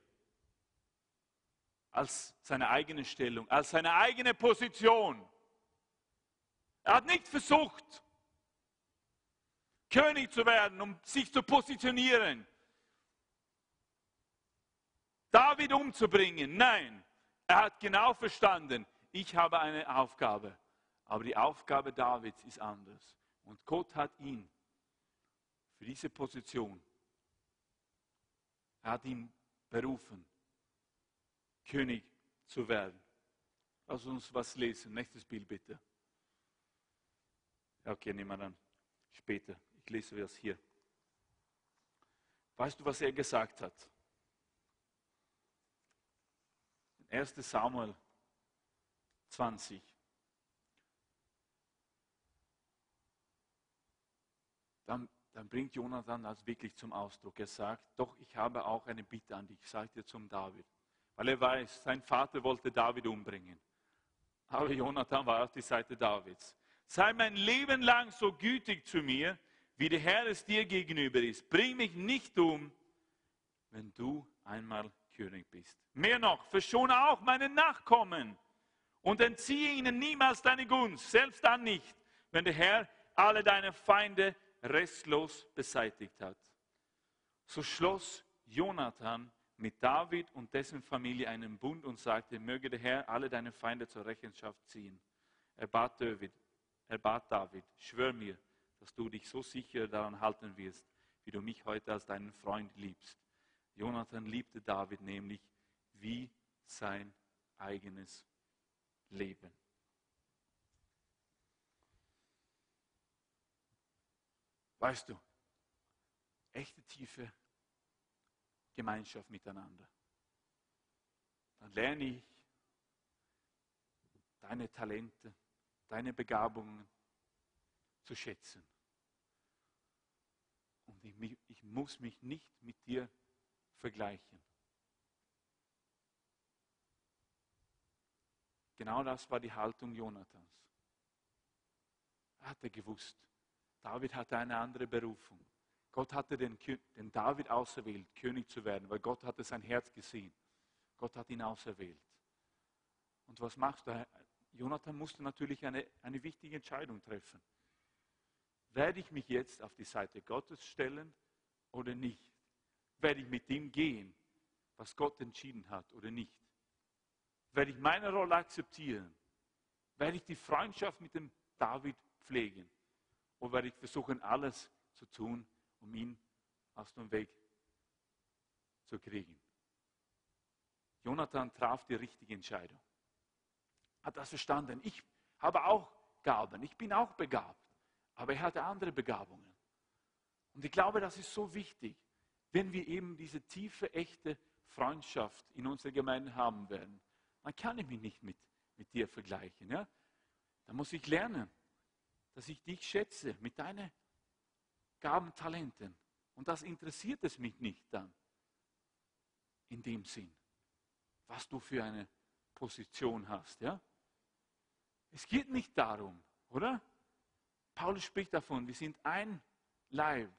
als seine eigene Stellung, als seine eigene Position. Er hat nicht versucht, König zu werden, um sich zu positionieren, David umzubringen. Nein, er hat genau verstanden, ich habe eine Aufgabe, aber die Aufgabe Davids ist anders. Und Gott hat ihn für diese Position, er hat ihn berufen. König zu werden. Lass uns was lesen. Nächstes Bild bitte. Okay, nehmen wir dann später. Ich lese es hier. Weißt du, was er gesagt hat? 1 Samuel 20. Dann, dann bringt Jonathan das wirklich zum Ausdruck. Er sagt, doch, ich habe auch eine Bitte an dich, sagt er zum David. Weil er weiß, sein Vater wollte David umbringen. Aber Jonathan war auf die Seite Davids. Sei mein Leben lang so gütig zu mir, wie der Herr es dir gegenüber ist. Bring mich nicht um, wenn du einmal König bist. Mehr noch, verschone auch meine Nachkommen und entziehe ihnen niemals deine Gunst, selbst dann nicht, wenn der Herr alle deine Feinde restlos beseitigt hat. So schloss Jonathan mit David und dessen Familie einen Bund und sagte, möge der Herr alle deine Feinde zur Rechenschaft ziehen. Er bat David, er bat David, schwör mir, dass du dich so sicher daran halten wirst, wie du mich heute als deinen Freund liebst. Jonathan liebte David nämlich wie sein eigenes Leben. Weißt du, echte tiefe Gemeinschaft miteinander. Dann lerne ich deine Talente, deine Begabungen zu schätzen. Und ich, ich muss mich nicht mit dir vergleichen. Genau das war die Haltung Jonathans. Er hatte gewusst, David hatte eine andere Berufung. Gott hatte den, den David auserwählt, König zu werden, weil Gott hatte sein Herz gesehen. Gott hat ihn auserwählt. Und was machst du? Jonathan musste natürlich eine, eine wichtige Entscheidung treffen. Werde ich mich jetzt auf die Seite Gottes stellen oder nicht? Werde ich mit dem gehen, was Gott entschieden hat oder nicht? Werde ich meine Rolle akzeptieren? Werde ich die Freundschaft mit dem David pflegen? Oder werde ich versuchen, alles zu tun, um ihn aus dem Weg zu kriegen? Jonathan traf die richtige Entscheidung. Hat das verstanden? Ich habe auch Gaben, ich bin auch begabt, aber er hatte andere Begabungen. Und ich glaube, das ist so wichtig wenn wir eben diese tiefe, echte Freundschaft in unserer Gemeinde haben werden, dann kann ich mich nicht mit, mit dir vergleichen. Ja? Dann muss ich lernen, dass ich dich schätze mit deinen Gaben, Talenten. Und das interessiert es mich nicht dann, in dem Sinn, was du für eine Position hast. Ja? Es geht nicht darum, oder? Paulus spricht davon, wir sind ein Leib,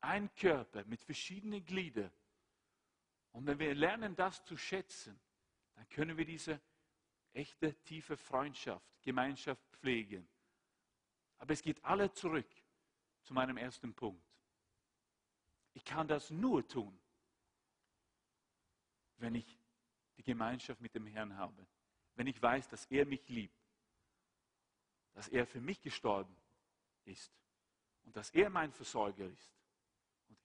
ein Körper mit verschiedenen Gliedern. Und wenn wir lernen, das zu schätzen, dann können wir diese echte, tiefe Freundschaft, Gemeinschaft pflegen. Aber es geht alle zurück zu meinem ersten Punkt. Ich kann das nur tun, wenn ich die Gemeinschaft mit dem Herrn habe. Wenn ich weiß, dass er mich liebt, dass er für mich gestorben ist und dass er mein Versorger ist.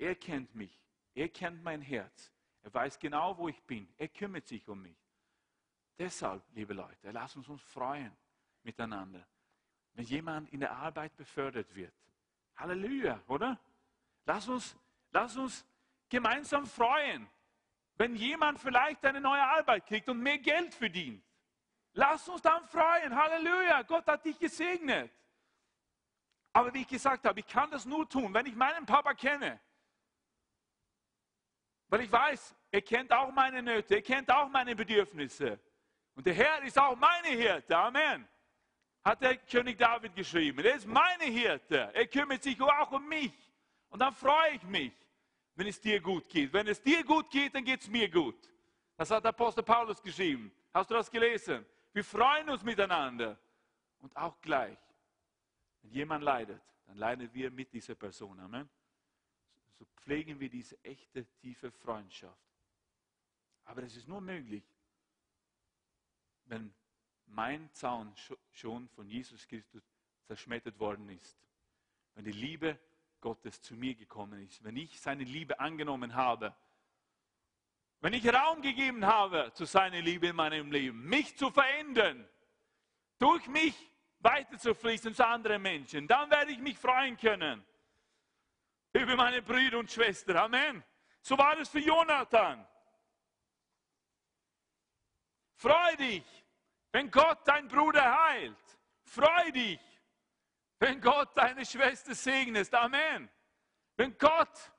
Er kennt mich. Er kennt mein Herz. Er weiß genau, wo ich bin. Er kümmert sich um mich. Deshalb, liebe Leute, lasst uns uns freuen miteinander. Wenn jemand in der Arbeit befördert wird. Halleluja, oder? Lass uns, lass uns gemeinsam freuen. Wenn jemand vielleicht eine neue Arbeit kriegt und mehr Geld verdient. Lass uns dann freuen. Halleluja, Gott hat dich gesegnet. Aber wie ich gesagt habe, ich kann das nur tun, wenn ich meinen Papa kenne weil ich weiß, er kennt auch meine Nöte, er kennt auch meine Bedürfnisse. Und der Herr ist auch meine Hirte. Amen. Hat der König David geschrieben. Er ist meine Hirte. Er kümmert sich auch um mich. Und dann freue ich mich, wenn es dir gut geht. Wenn es dir gut geht, dann geht es mir gut. Das hat der Apostel Paulus geschrieben. Hast du das gelesen? Wir freuen uns miteinander. Und auch gleich, wenn jemand leidet, dann leiden wir mit dieser Person. Amen so pflegen wir diese echte, tiefe Freundschaft. Aber es ist nur möglich, wenn mein Zaun schon von Jesus Christus zerschmettert worden ist. Wenn die Liebe Gottes zu mir gekommen ist. Wenn ich seine Liebe angenommen habe. Wenn ich Raum gegeben habe zu seiner Liebe in meinem Leben. Mich zu verändern. durch mich weiterzufließen zu anderen Menschen. Dann werde ich mich freuen können über meine Brüder und Schwestern. Amen. So war es für Jonathan. Freu dich, wenn Gott dein Bruder heilt. Freu dich, wenn Gott deine Schwester segnet. Amen. Wenn Gott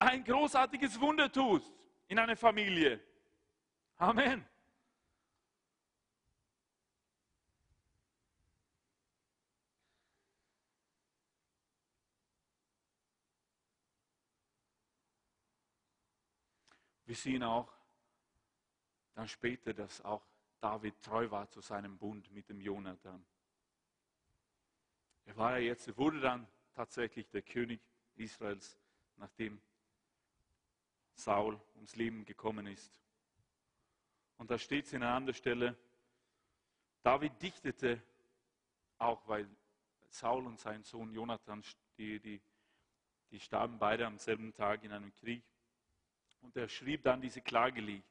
ein großartiges Wunder tut in einer Familie. Amen. Wir sehen auch dann später, dass auch David treu war zu seinem Bund mit dem Jonathan. Er war ja jetzt, wurde dann tatsächlich der König Israels, nachdem Saul ums Leben gekommen ist. Und da steht es in einer anderen Stelle, David dichtete auch, weil Saul und sein Sohn Jonathan, die, die, die starben beide am selben Tag in einem Krieg. Und er schrieb dann diese Klagelied.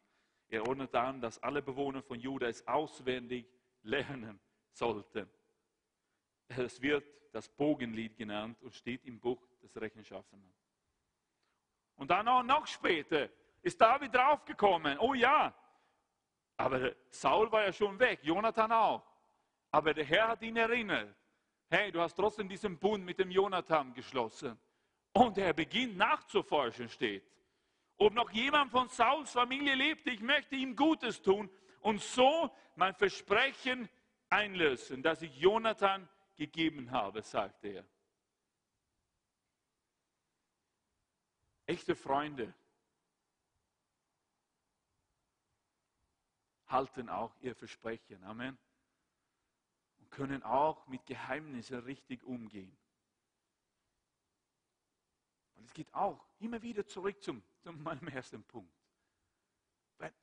Er ordnete an, dass alle Bewohner von Juda es auswendig lernen sollten. Es wird das Bogenlied genannt und steht im Buch des Rechenschaffenen. Und dann auch noch später ist David draufgekommen. Oh ja, aber Saul war ja schon weg, Jonathan auch. Aber der Herr hat ihn erinnert. Hey, du hast trotzdem diesen Bund mit dem Jonathan geschlossen. Und er beginnt nachzuforschen, steht ob noch jemand von Sauls Familie lebte. Ich möchte ihm Gutes tun und so mein Versprechen einlösen, das ich Jonathan gegeben habe, sagte er. Echte Freunde halten auch ihr Versprechen. Amen. Und können auch mit Geheimnissen richtig umgehen. Und es geht auch immer wieder zurück zum, zu meinem ersten Punkt. Wenn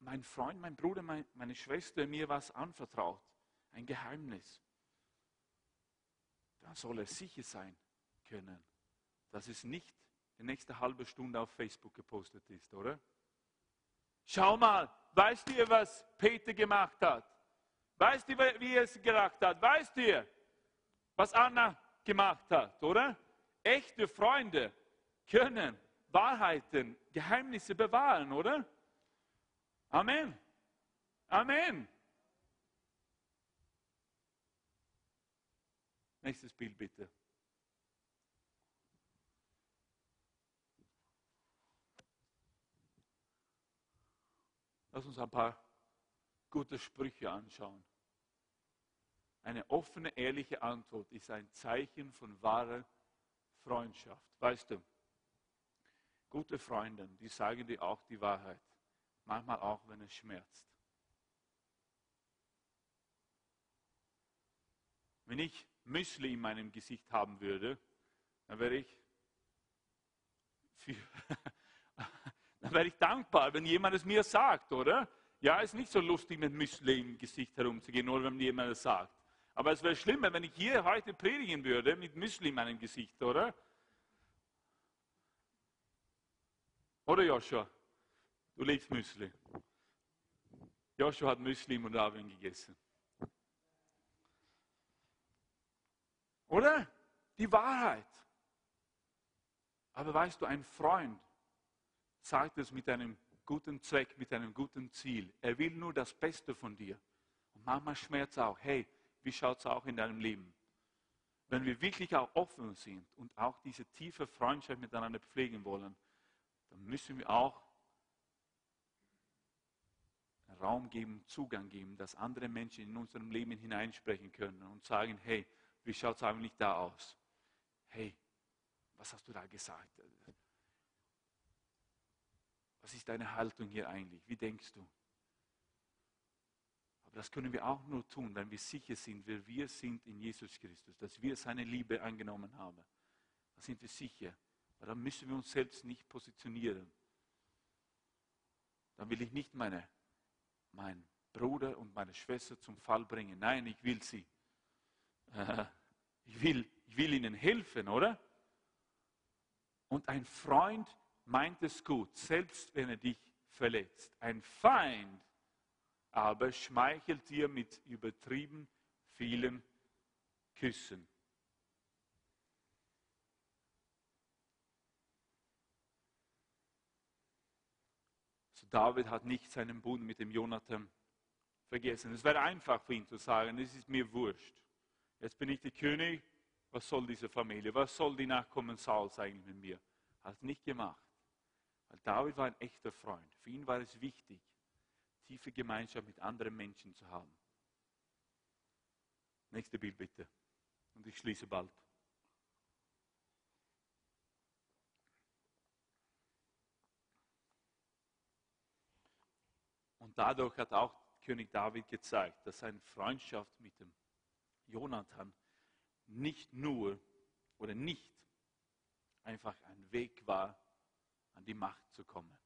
mein Freund, mein Bruder, mein, meine Schwester mir was anvertraut, ein Geheimnis, dann soll er sicher sein können, dass es nicht die nächste halbe Stunde auf Facebook gepostet ist, oder? Schau mal, weißt ihr, was Peter gemacht hat? Weißt ihr, wie er es gedacht hat? Weißt ihr, was Anna gemacht hat, oder? Echte Freunde können Wahrheiten, Geheimnisse bewahren, oder? Amen. Amen. Nächstes Bild bitte. Lass uns ein paar gute Sprüche anschauen. Eine offene, ehrliche Antwort ist ein Zeichen von wahrer Freundschaft. Weißt du, gute Freunde, die sagen dir auch die Wahrheit. Manchmal auch, wenn es schmerzt. Wenn ich Müsli in meinem Gesicht haben würde, dann wäre ich, dann wäre ich dankbar, wenn jemand es mir sagt, oder? Ja, ist nicht so lustig, mit Müsli im Gesicht herumzugehen, nur wenn jemand es sagt. Aber es wäre schlimmer, wenn ich hier heute predigen würde mit Müsli in meinem Gesicht, oder? Oder Joshua? Du liebst Müsli. Joshua hat Müsli im Moldawien gegessen. Oder? Die Wahrheit. Aber weißt du, ein Freund sagt es mit einem guten Zweck, mit einem guten Ziel. Er will nur das Beste von dir. Und manchmal schmerzt auch, hey, wie schaut es auch in deinem Leben? Wenn wir wirklich auch offen sind und auch diese tiefe Freundschaft miteinander pflegen wollen, dann müssen wir auch Raum geben, Zugang geben, dass andere Menschen in unserem Leben hineinsprechen können und sagen, hey, wie schaut es eigentlich da aus? Hey, was hast du da gesagt? Was ist deine Haltung hier eigentlich? Wie denkst du? Aber das können wir auch nur tun, wenn wir sicher sind, wer wir sind in Jesus Christus, dass wir seine Liebe angenommen haben. Da sind wir sicher. Weil dann müssen wir uns selbst nicht positionieren. Dann will ich nicht meine, meinen Bruder und meine Schwester zum Fall bringen. Nein, ich will sie. ich, will, ich will ihnen helfen, oder? Und ein Freund meint es gut, selbst wenn er dich verletzt. Ein Feind aber schmeichelt dir mit übertrieben vielen Küssen. So David hat nicht seinen Bund mit dem Jonathan vergessen. Es wäre einfach für ihn zu sagen, es ist mir wurscht. Jetzt bin ich der König, was soll diese Familie, was soll die Nachkommen Sauls eigentlich mit mir? Hat es nicht gemacht. Weil David war ein echter Freund. Für ihn war es wichtig, tiefe Gemeinschaft mit anderen Menschen zu haben. Nächste Bild bitte. Und ich schließe bald. Und dadurch hat auch König David gezeigt, dass seine Freundschaft mit dem Jonathan nicht nur oder nicht einfach ein Weg war, an die Macht zu kommen.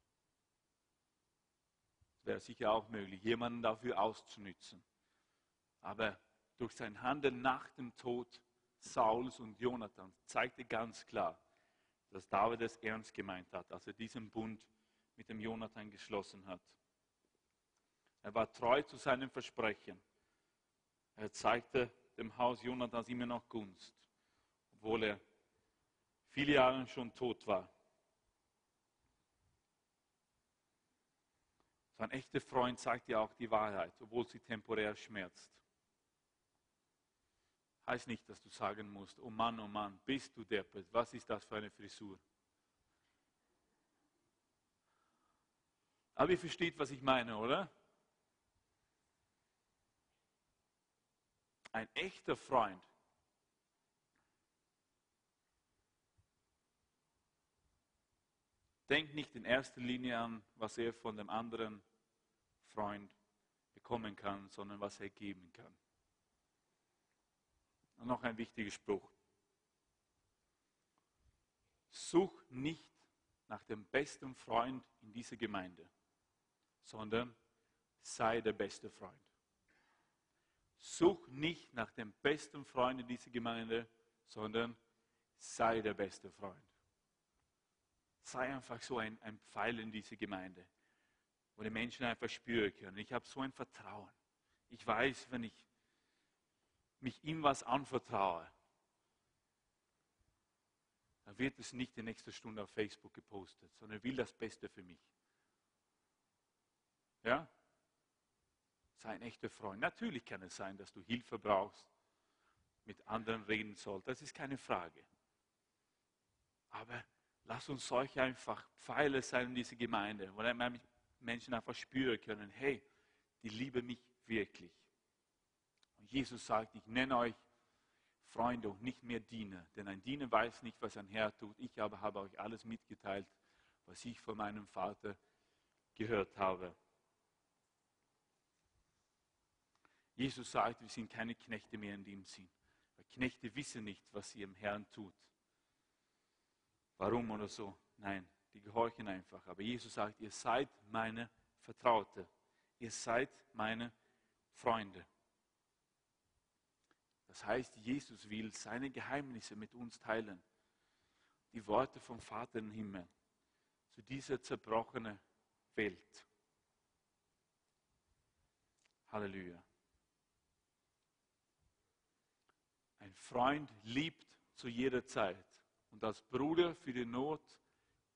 Wäre sicher auch möglich, jemanden dafür auszunützen. Aber durch sein Handeln nach dem Tod Sauls und Jonathans zeigte ganz klar, dass David es ernst gemeint hat, als er diesen Bund mit dem Jonathan geschlossen hat. Er war treu zu seinem Versprechen. Er zeigte dem Haus Jonathans immer noch Gunst, obwohl er viele Jahre schon tot war. So ein echter Freund sagt dir auch die Wahrheit, obwohl sie temporär schmerzt. Heißt nicht, dass du sagen musst, oh Mann, oh Mann, bist du deppert, was ist das für eine Frisur? Aber ihr versteht, was ich meine, oder? Ein echter Freund denkt nicht in erster Linie an, was er von dem anderen Freund bekommen kann, sondern was er geben kann. Und noch ein wichtiger Spruch. Such nicht nach dem besten Freund in dieser Gemeinde, sondern sei der beste Freund. Such nicht nach dem besten Freund in dieser Gemeinde, sondern sei der beste Freund. Sei einfach so ein, ein Pfeil in dieser Gemeinde, wo die Menschen einfach spüren können. Ich habe so ein Vertrauen. Ich weiß, wenn ich mich ihm was anvertraue, dann wird es nicht die nächste Stunde auf Facebook gepostet, sondern er will das Beste für mich. Ja? Sei ein echter Freund. Natürlich kann es sein, dass du Hilfe brauchst, mit anderen reden sollst. Das ist keine Frage. Aber lass uns solche einfach Pfeile sein in dieser Gemeinde, wo Menschen einfach spüren können, hey, die lieben mich wirklich. Und Jesus sagt, ich nenne euch Freunde und nicht mehr Diener, denn ein Diener weiß nicht, was ein Herr tut. Ich aber habe euch alles mitgeteilt, was ich von meinem Vater gehört habe. Jesus sagt, wir sind keine Knechte mehr in dem Sinn. Weil Knechte wissen nicht, was sie ihrem Herrn tut. Warum oder so? Nein, die gehorchen einfach. Aber Jesus sagt, ihr seid meine Vertraute. Ihr seid meine Freunde. Das heißt, Jesus will seine Geheimnisse mit uns teilen. Die Worte vom Vater im Himmel zu dieser zerbrochenen Welt. Halleluja. Ein Freund liebt zu jeder Zeit und als Bruder für die Not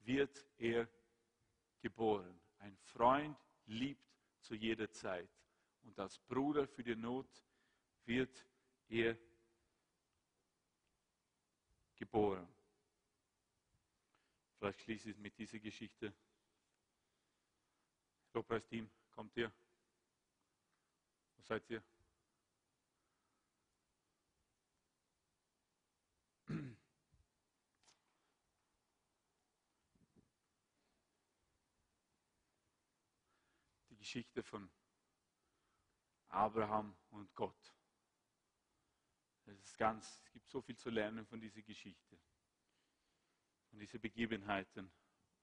wird er geboren. Ein Freund liebt zu jeder Zeit und als Bruder für die Not wird er geboren. Vielleicht schließe ich mit dieser Geschichte. Lobpreisteam, kommt ihr? Wo seid ihr? Geschichte von Abraham und Gott. Es, ist ganz, es gibt so viel zu lernen von dieser Geschichte, von diesen Begebenheiten,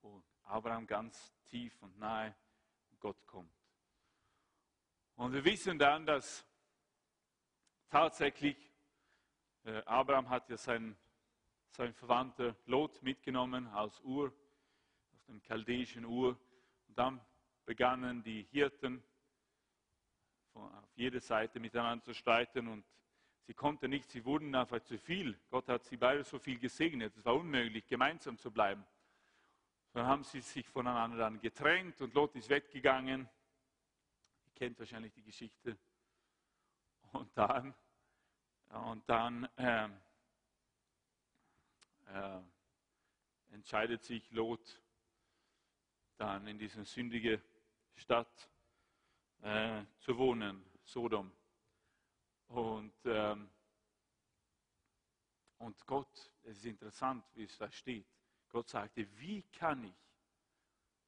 wo Abraham ganz tief und nahe Gott kommt. Und wir wissen dann, dass tatsächlich äh, Abraham hat ja seinen, seinen Verwandter Lot mitgenommen aus Ur, aus dem chaldäischen Ur. Und dann begannen die Hirten auf jeder Seite miteinander zu streiten und sie konnten nicht, sie wurden einfach zu viel. Gott hat sie beide so viel gesegnet, es war unmöglich, gemeinsam zu bleiben. Dann haben sie sich voneinander dann getrennt und Lot ist weggegangen. Ihr kennt wahrscheinlich die Geschichte. Und dann, und dann äh, äh, entscheidet sich Lot dann in diese sündige Stadt äh, zu wohnen, Sodom. Und, ähm, und Gott, es ist interessant, wie es da steht, Gott sagte, wie kann ich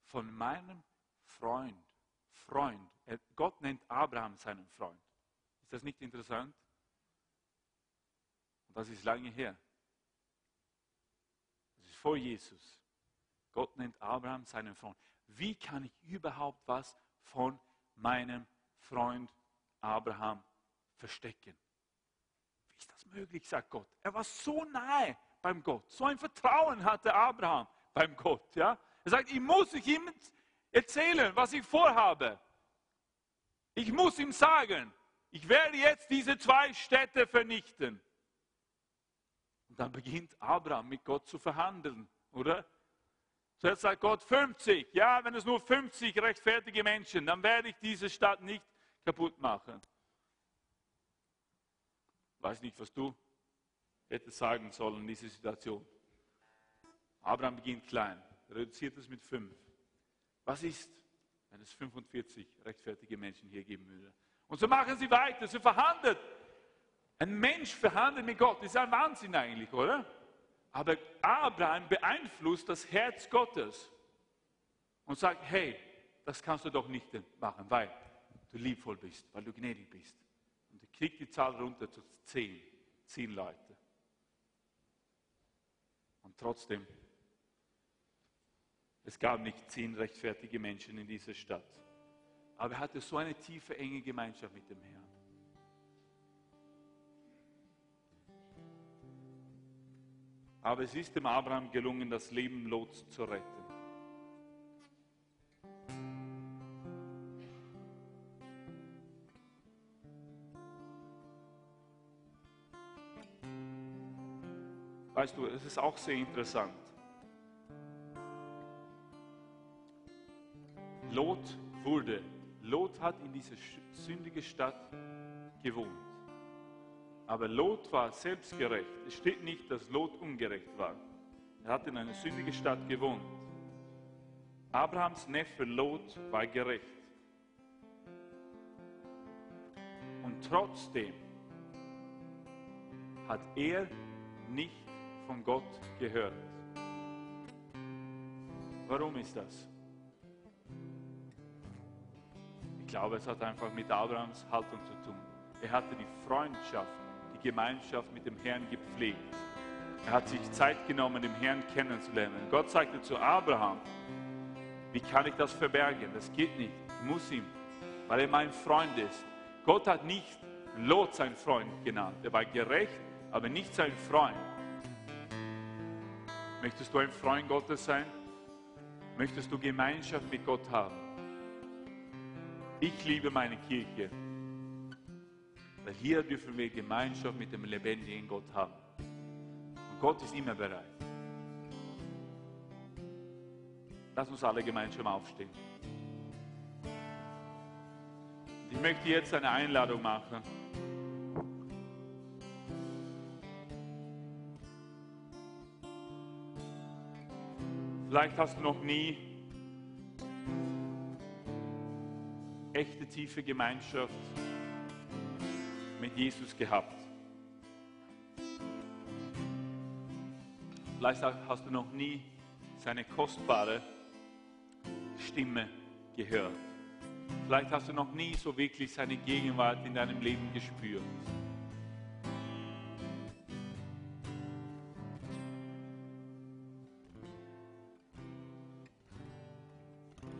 von meinem Freund, Freund, Gott nennt Abraham seinen Freund. Ist das nicht interessant? Und das ist lange her. Das ist vor Jesus. Gott nennt Abraham seinen Freund. Wie kann ich überhaupt was von meinem Freund Abraham verstecken? Wie ist das möglich, sagt Gott. Er war so nahe beim Gott. So ein Vertrauen hatte Abraham beim Gott. Ja? Er sagt, ich muss ihm erzählen, was ich vorhabe. Ich muss ihm sagen, ich werde jetzt diese zwei Städte vernichten. Und dann beginnt Abraham mit Gott zu verhandeln, oder? Zuerst sagt Gott 50, ja, wenn es nur 50 rechtfertige Menschen, dann werde ich diese Stadt nicht kaputt machen. Weiß nicht, was du hätte sagen sollen in dieser Situation. Abraham beginnt klein, reduziert es mit fünf. Was ist, wenn es 45 rechtfertige Menschen hier geben würde? Und so machen sie weiter, sie verhandeln. Ein Mensch verhandelt mit Gott, das ist ein Wahnsinn eigentlich, oder? Aber Abraham beeinflusst das Herz Gottes und sagt, hey, das kannst du doch nicht machen, weil du liebvoll bist, weil du gnädig bist. Und er kriegt die Zahl runter zu zehn, zehn Leute. Und trotzdem, es gab nicht zehn rechtfertige Menschen in dieser Stadt. Aber er hatte so eine tiefe, enge Gemeinschaft mit dem Herrn. Aber es ist dem Abraham gelungen, das Leben Lots zu retten. Weißt du, es ist auch sehr interessant. Lot wurde, Lot hat in dieser sündigen Stadt gewohnt. Aber Lot war selbstgerecht. Es steht nicht, dass Lot ungerecht war. Er hat in einer sündigen Stadt gewohnt. Abrahams Neffe Lot war gerecht. Und trotzdem hat er nicht von Gott gehört. Warum ist das? Ich glaube, es hat einfach mit Abrahams Haltung zu tun. Er hatte die Freundschaft, die Gemeinschaft mit dem Herrn gepflegt. Er hat sich Zeit genommen, den Herrn kennenzulernen. Gott sagte zu Abraham, wie kann ich das verbergen? Das geht nicht. Ich muss ihm, weil er mein Freund ist. Gott hat nicht Lot sein Freund genannt. Er war gerecht, aber nicht sein Freund. Möchtest du ein Freund Gottes sein? Möchtest du Gemeinschaft mit Gott haben? Ich liebe meine Kirche, weil hier dürfen wir Gemeinschaft mit dem lebendigen Gott haben. Und Gott ist immer bereit. Lass uns alle gemeinsam aufstehen. Ich möchte jetzt eine Einladung machen. Vielleicht hast du noch nie echte tiefe Gemeinschaft mit Jesus gehabt. Vielleicht hast du noch nie seine kostbare Stimme gehört. Vielleicht hast du noch nie so wirklich seine Gegenwart in deinem Leben gespürt.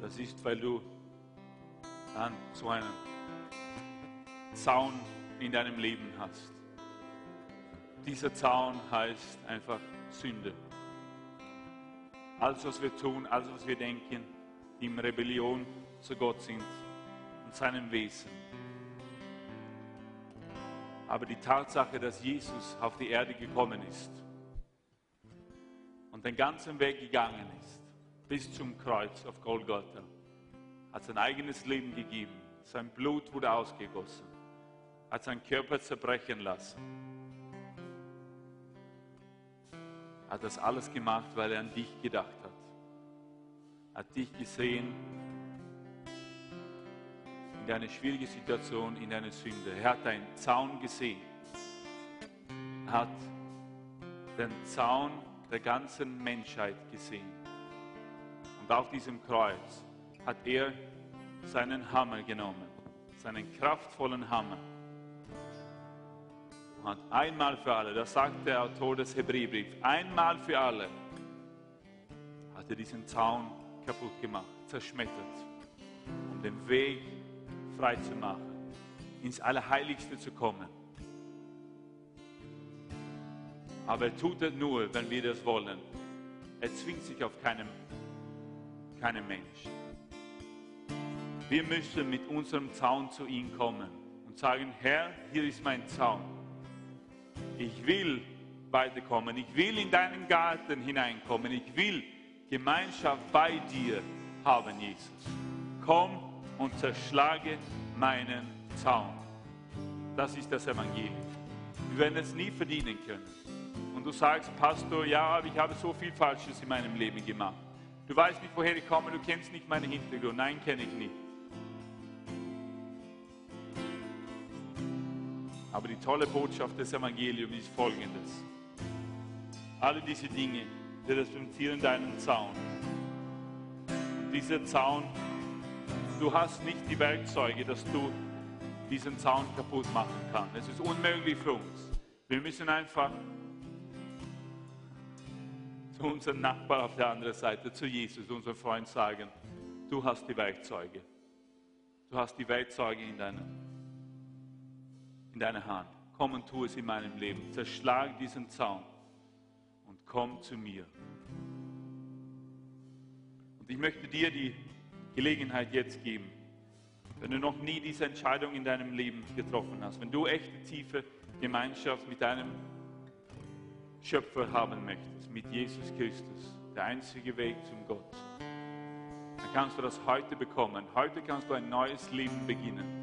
Das ist, weil du dann so einen Zaun in deinem Leben hast. Dieser Zaun heißt einfach Sünde. Alles, was wir tun, alles, was wir denken, die in Rebellion zu Gott sind und seinem Wesen. Aber die Tatsache, dass Jesus auf die Erde gekommen ist und den ganzen Weg gegangen ist, bis zum Kreuz auf Golgotha, hat sein eigenes Leben gegeben. Sein Blut wurde ausgegossen, hat seinen Körper zerbrechen lassen. Hat das alles gemacht, weil er an dich gedacht hat. Hat dich gesehen in deine schwierige Situation, in deine Sünde. Er hat deinen Zaun gesehen. Er hat den Zaun der ganzen Menschheit gesehen. Und auf diesem Kreuz hat er seinen Hammer genommen, seinen kraftvollen Hammer. Und einmal für alle, das sagt der Autor des Hebräerbriefs, einmal für alle hat er diesen Zaun kaputt gemacht, zerschmettert, um den Weg frei zu machen, ins Allerheiligste zu kommen. Aber er tut es nur, wenn wir das wollen. Er zwingt sich auf keinen, keinen Mensch. Wir müssen mit unserem Zaun zu ihm kommen und sagen, Herr, hier ist mein Zaun. Ich will weiterkommen. Ich will in deinen Garten hineinkommen. Ich will Gemeinschaft bei dir haben, Jesus. Komm und zerschlage meinen Zaun. Das ist das Evangelium. Wir werden es nie verdienen können. Und du sagst, Pastor, ja, aber ich habe so viel Falsches in meinem Leben gemacht. Du weißt nicht, woher ich komme, du kennst nicht meinen Hintergrund. Nein, kenne ich nicht. Aber die tolle Botschaft des Evangeliums ist folgendes. Alle diese Dinge, die repräsentieren deinen Zaun. Und dieser Zaun, du hast nicht die Werkzeuge, dass du diesen Zaun kaputt machen kannst. Es ist unmöglich für uns. Wir müssen einfach zu unserem Nachbar auf der anderen Seite, zu Jesus, unserem Freund, sagen, du hast die Werkzeuge. Du hast die Werkzeuge in deiner in deine Hand. Komm und tu es in meinem Leben. Zerschlag diesen Zaun und komm zu mir. Und ich möchte dir die Gelegenheit jetzt geben, wenn du noch nie diese Entscheidung in deinem Leben getroffen hast, wenn du echte tiefe Gemeinschaft mit deinem Schöpfer haben möchtest, mit Jesus Christus, der einzige Weg zum Gott, dann kannst du das heute bekommen. Heute kannst du ein neues Leben beginnen.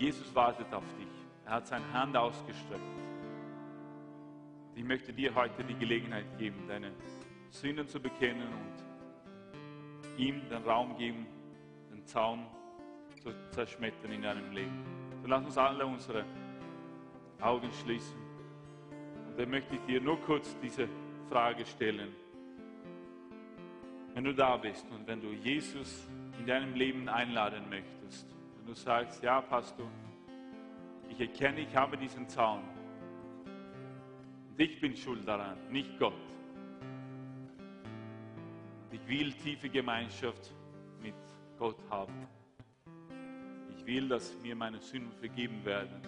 Jesus wartet auf dich. Er hat seine Hand ausgestreckt. Ich möchte dir heute die Gelegenheit geben, deine Sünden zu bekennen und ihm den Raum geben, den Zaun zu zerschmettern in deinem Leben. So lass uns alle unsere Augen schließen. Und dann möchte ich dir nur kurz diese Frage stellen. Wenn du da bist und wenn du Jesus in deinem Leben einladen möchtest, du sagst, ja, Pastor, ich erkenne, ich habe diesen Zaun. Und ich bin schuld daran, nicht Gott. Ich will tiefe Gemeinschaft mit Gott haben. Ich will, dass mir meine Sünden vergeben werden.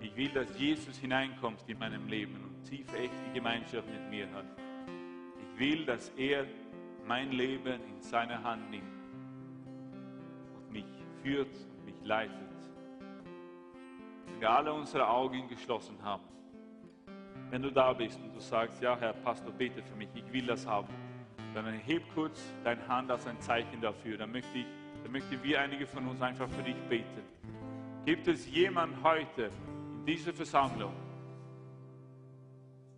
Ich will, dass Jesus hineinkommt in meinem Leben und tiefe, echte Gemeinschaft mit mir hat. Ich will, dass er mein Leben in seine Hand nimmt und mich führt leitet. Wenn wir alle unsere Augen geschlossen haben, wenn du da bist und du sagst, ja Herr Pastor, bete für mich, ich will das haben, dann heb kurz deine Hand als ein Zeichen dafür. Dann möchte ich, dann möchten wir einige von uns einfach für dich beten. Gibt es jemand heute in dieser Versammlung,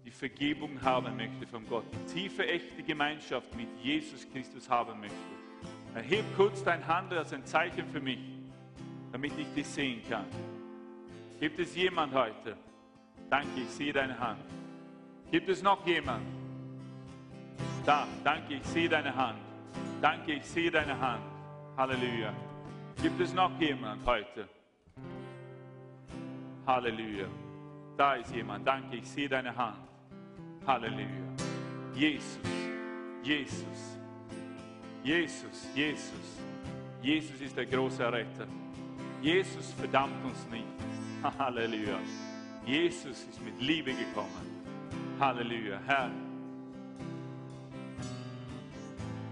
die Vergebung haben möchte von Gott, die tiefe, echte Gemeinschaft mit Jesus Christus haben möchte? Dann kurz deine Hand als ein Zeichen für mich damit ich dich sehen kann. Gibt es jemand heute? Danke, ich sehe deine Hand. Gibt es noch jemand? Da, danke, ich sehe deine Hand. Danke, ich sehe deine Hand. Halleluja. Gibt es noch jemand heute? Halleluja. Da ist jemand. Danke, ich sehe deine Hand. Halleluja. Jesus, Jesus, Jesus, Jesus. Jesus ist der große Retter. Jesus verdammt uns nicht. Halleluja. Jesus ist mit Liebe gekommen. Halleluja. Herr,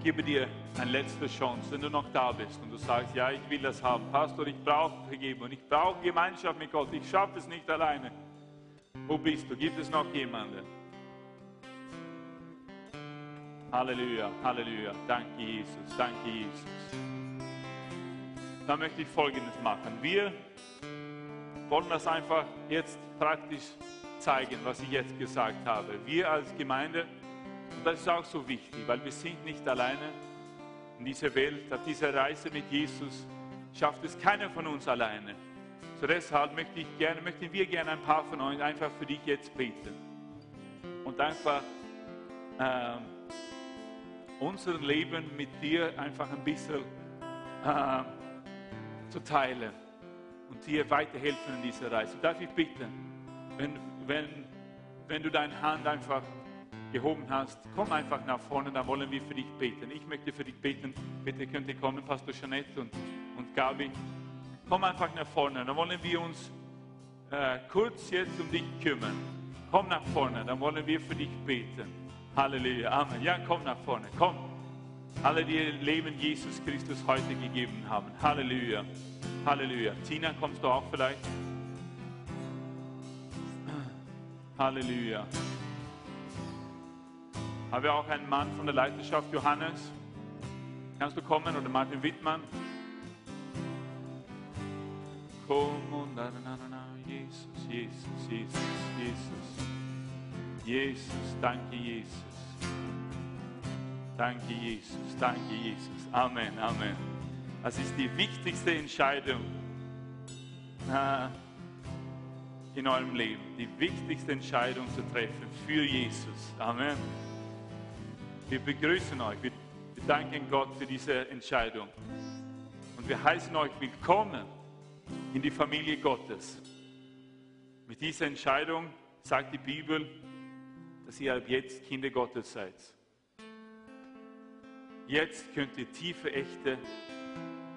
gebe dir eine letzte Chance, wenn du noch da bist und du sagst, ja, ich will das haben. Pastor, ich brauche Vergebung, ich brauche Gemeinschaft mit Gott, ich schaffe es nicht alleine. Wo bist du? Gibt es noch jemanden? Halleluja, Halleluja. Danke, Jesus, danke, Jesus. Dann möchte ich Folgendes machen. Wir wollen das einfach jetzt praktisch zeigen, was ich jetzt gesagt habe. Wir als Gemeinde, und das ist auch so wichtig, weil wir sind nicht alleine in dieser Welt, auf dieser Reise mit Jesus schafft es keiner von uns alleine. So deshalb möchte ich gerne, möchten wir gerne ein paar von euch einfach für dich jetzt beten. Und einfach äh, unser Leben mit dir einfach ein bisschen äh, zu teilen und dir weiterhelfen in dieser Reise. Darf ich bitten, wenn, wenn, wenn du deine Hand einfach gehoben hast, komm einfach nach vorne, dann wollen wir für dich beten. Ich möchte für dich beten. Bitte könnt ihr kommen, Pastor Jeanette und, und Gabi. Komm einfach nach vorne, dann wollen wir uns äh, kurz jetzt um dich kümmern. Komm nach vorne, dann wollen wir für dich beten. Halleluja, Amen. Ja, komm nach vorne, komm. Alle, die ihr Leben Jesus Christus heute gegeben haben. Halleluja, Halleluja. Tina, kommst du auch vielleicht? Halleluja. Haben wir auch einen Mann von der Leiterschaft, Johannes? Kannst du kommen? Oder Martin Wittmann? Komm und na, na, na, Jesus, Jesus, Jesus, Jesus. Jesus, danke Jesus. Danke Jesus, danke Jesus. Amen, Amen. Das ist die wichtigste Entscheidung äh, in eurem Leben. Die wichtigste Entscheidung zu treffen für Jesus. Amen. Wir begrüßen euch. Wir danken Gott für diese Entscheidung. Und wir heißen euch willkommen in die Familie Gottes. Mit dieser Entscheidung sagt die Bibel, dass ihr ab jetzt Kinder Gottes seid. Jetzt könnt ihr tiefe, echte,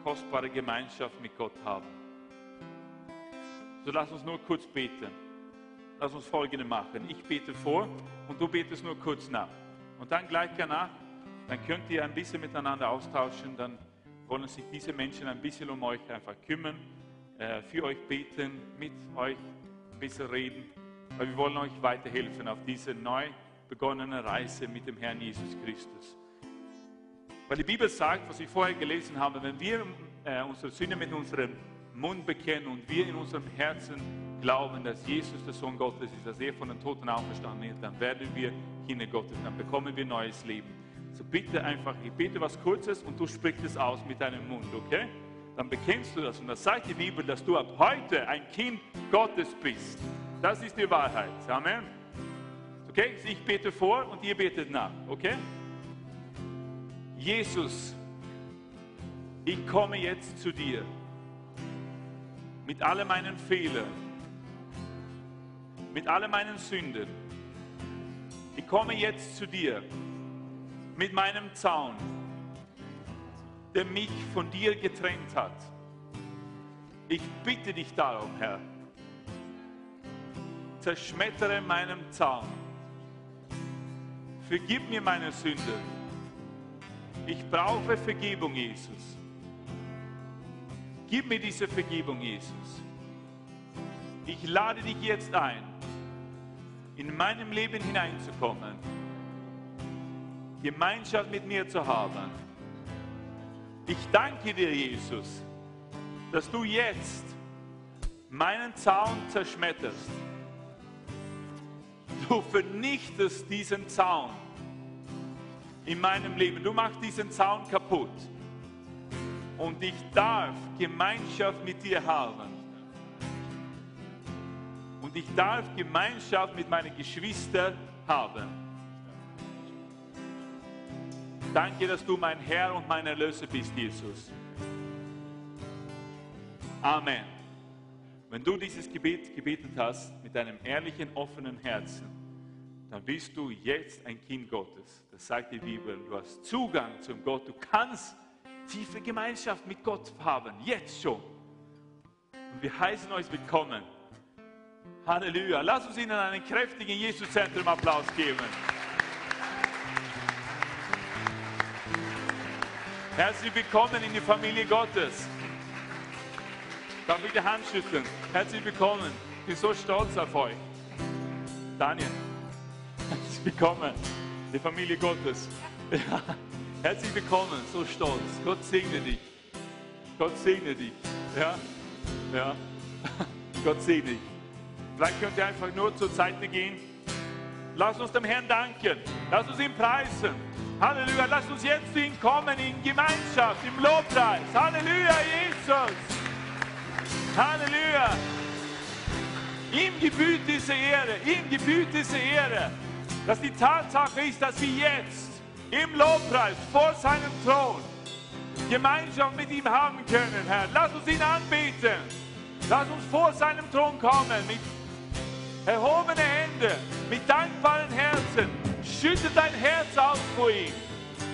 kostbare Gemeinschaft mit Gott haben. So lass uns nur kurz beten. Lass uns Folgende machen. Ich bete vor und du betest nur kurz nach. Und dann gleich danach, dann könnt ihr ein bisschen miteinander austauschen, dann wollen sich diese Menschen ein bisschen um euch einfach kümmern, äh, für euch beten, mit euch ein bisschen reden, weil wir wollen euch weiterhelfen auf diese neu begonnene Reise mit dem Herrn Jesus Christus. Weil die Bibel sagt, was ich vorher gelesen habe, wenn wir äh, unsere Sünde mit unserem Mund bekennen und wir in unserem Herzen glauben, dass Jesus der Sohn Gottes ist, dass er von den Toten auferstanden ist, dann werden wir Kinder Gottes, dann bekommen wir neues Leben. So bitte einfach, ich bete was Kurzes und du sprichst es aus mit deinem Mund, okay? Dann bekennst du das und das sagt die Bibel, dass du ab heute ein Kind Gottes bist. Das ist die Wahrheit. Amen. Okay, ich bete vor und ihr betet nach, okay? Jesus, ich komme jetzt zu dir mit all meinen Fehlern, mit all meinen Sünden. Ich komme jetzt zu dir mit meinem Zaun, der mich von dir getrennt hat. Ich bitte dich darum, Herr, zerschmettere meinen Zaun. Vergib mir meine Sünde. Ich brauche Vergebung, Jesus. Gib mir diese Vergebung, Jesus. Ich lade dich jetzt ein, in meinem Leben hineinzukommen, Gemeinschaft mit mir zu haben. Ich danke dir, Jesus, dass du jetzt meinen Zaun zerschmetterst. Du vernichtest diesen Zaun in meinem Leben. Du machst diesen Zaun kaputt. Und ich darf Gemeinschaft mit dir haben. Und ich darf Gemeinschaft mit meinen Geschwistern haben. Danke, dass du mein Herr und mein Erlöser bist, Jesus. Amen. Wenn du dieses Gebet gebetet hast mit einem ehrlichen, offenen Herzen, dann bist du jetzt ein Kind Gottes. Das sagt die Bibel. Du hast Zugang zum Gott. Du kannst tiefe Gemeinschaft mit Gott haben. Jetzt schon. Und wir heißen euch willkommen. Halleluja. Lass uns ihnen einen kräftigen Jesus-Zentrum-Applaus geben. Herzlich willkommen in die Familie Gottes. Darf ich die Hand schütteln? Herzlich willkommen. Ich bin so stolz auf euch. Daniel, herzlich willkommen. Die Familie Gottes. Ja. Herzlich willkommen, so stolz. Gott segne dich. Gott segne dich. Ja, ja. Gott segne dich. Vielleicht könnt ihr einfach nur zur Seite gehen. Lass uns dem Herrn danken. Lass uns ihn preisen. Halleluja. Lass uns jetzt zu ihm kommen in Gemeinschaft, im Lobpreis. Halleluja, Jesus. Halleluja. Ihm gebührt diese Ehre. Ihm gebührt diese Ehre. Dass die Tatsache ist, dass wir jetzt im Lobpreis vor seinem Thron Gemeinschaft mit ihm haben können, Herr. Lass uns ihn anbeten. Lass uns vor seinem Thron kommen mit erhobenen Händen, mit dankbaren Herzen. Schütte dein Herz aus vor ihm.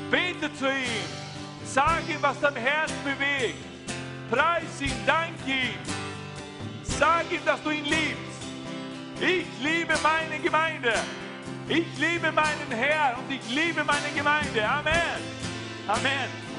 Bete zu ihm. Sag ihm, was dein Herz bewegt. Preis ihn, dank ihm. Sag ihm, dass du ihn liebst. Ich liebe meine Gemeinde. Ich liebe meinen Herr und ich liebe meine Gemeinde. Amen. Amen.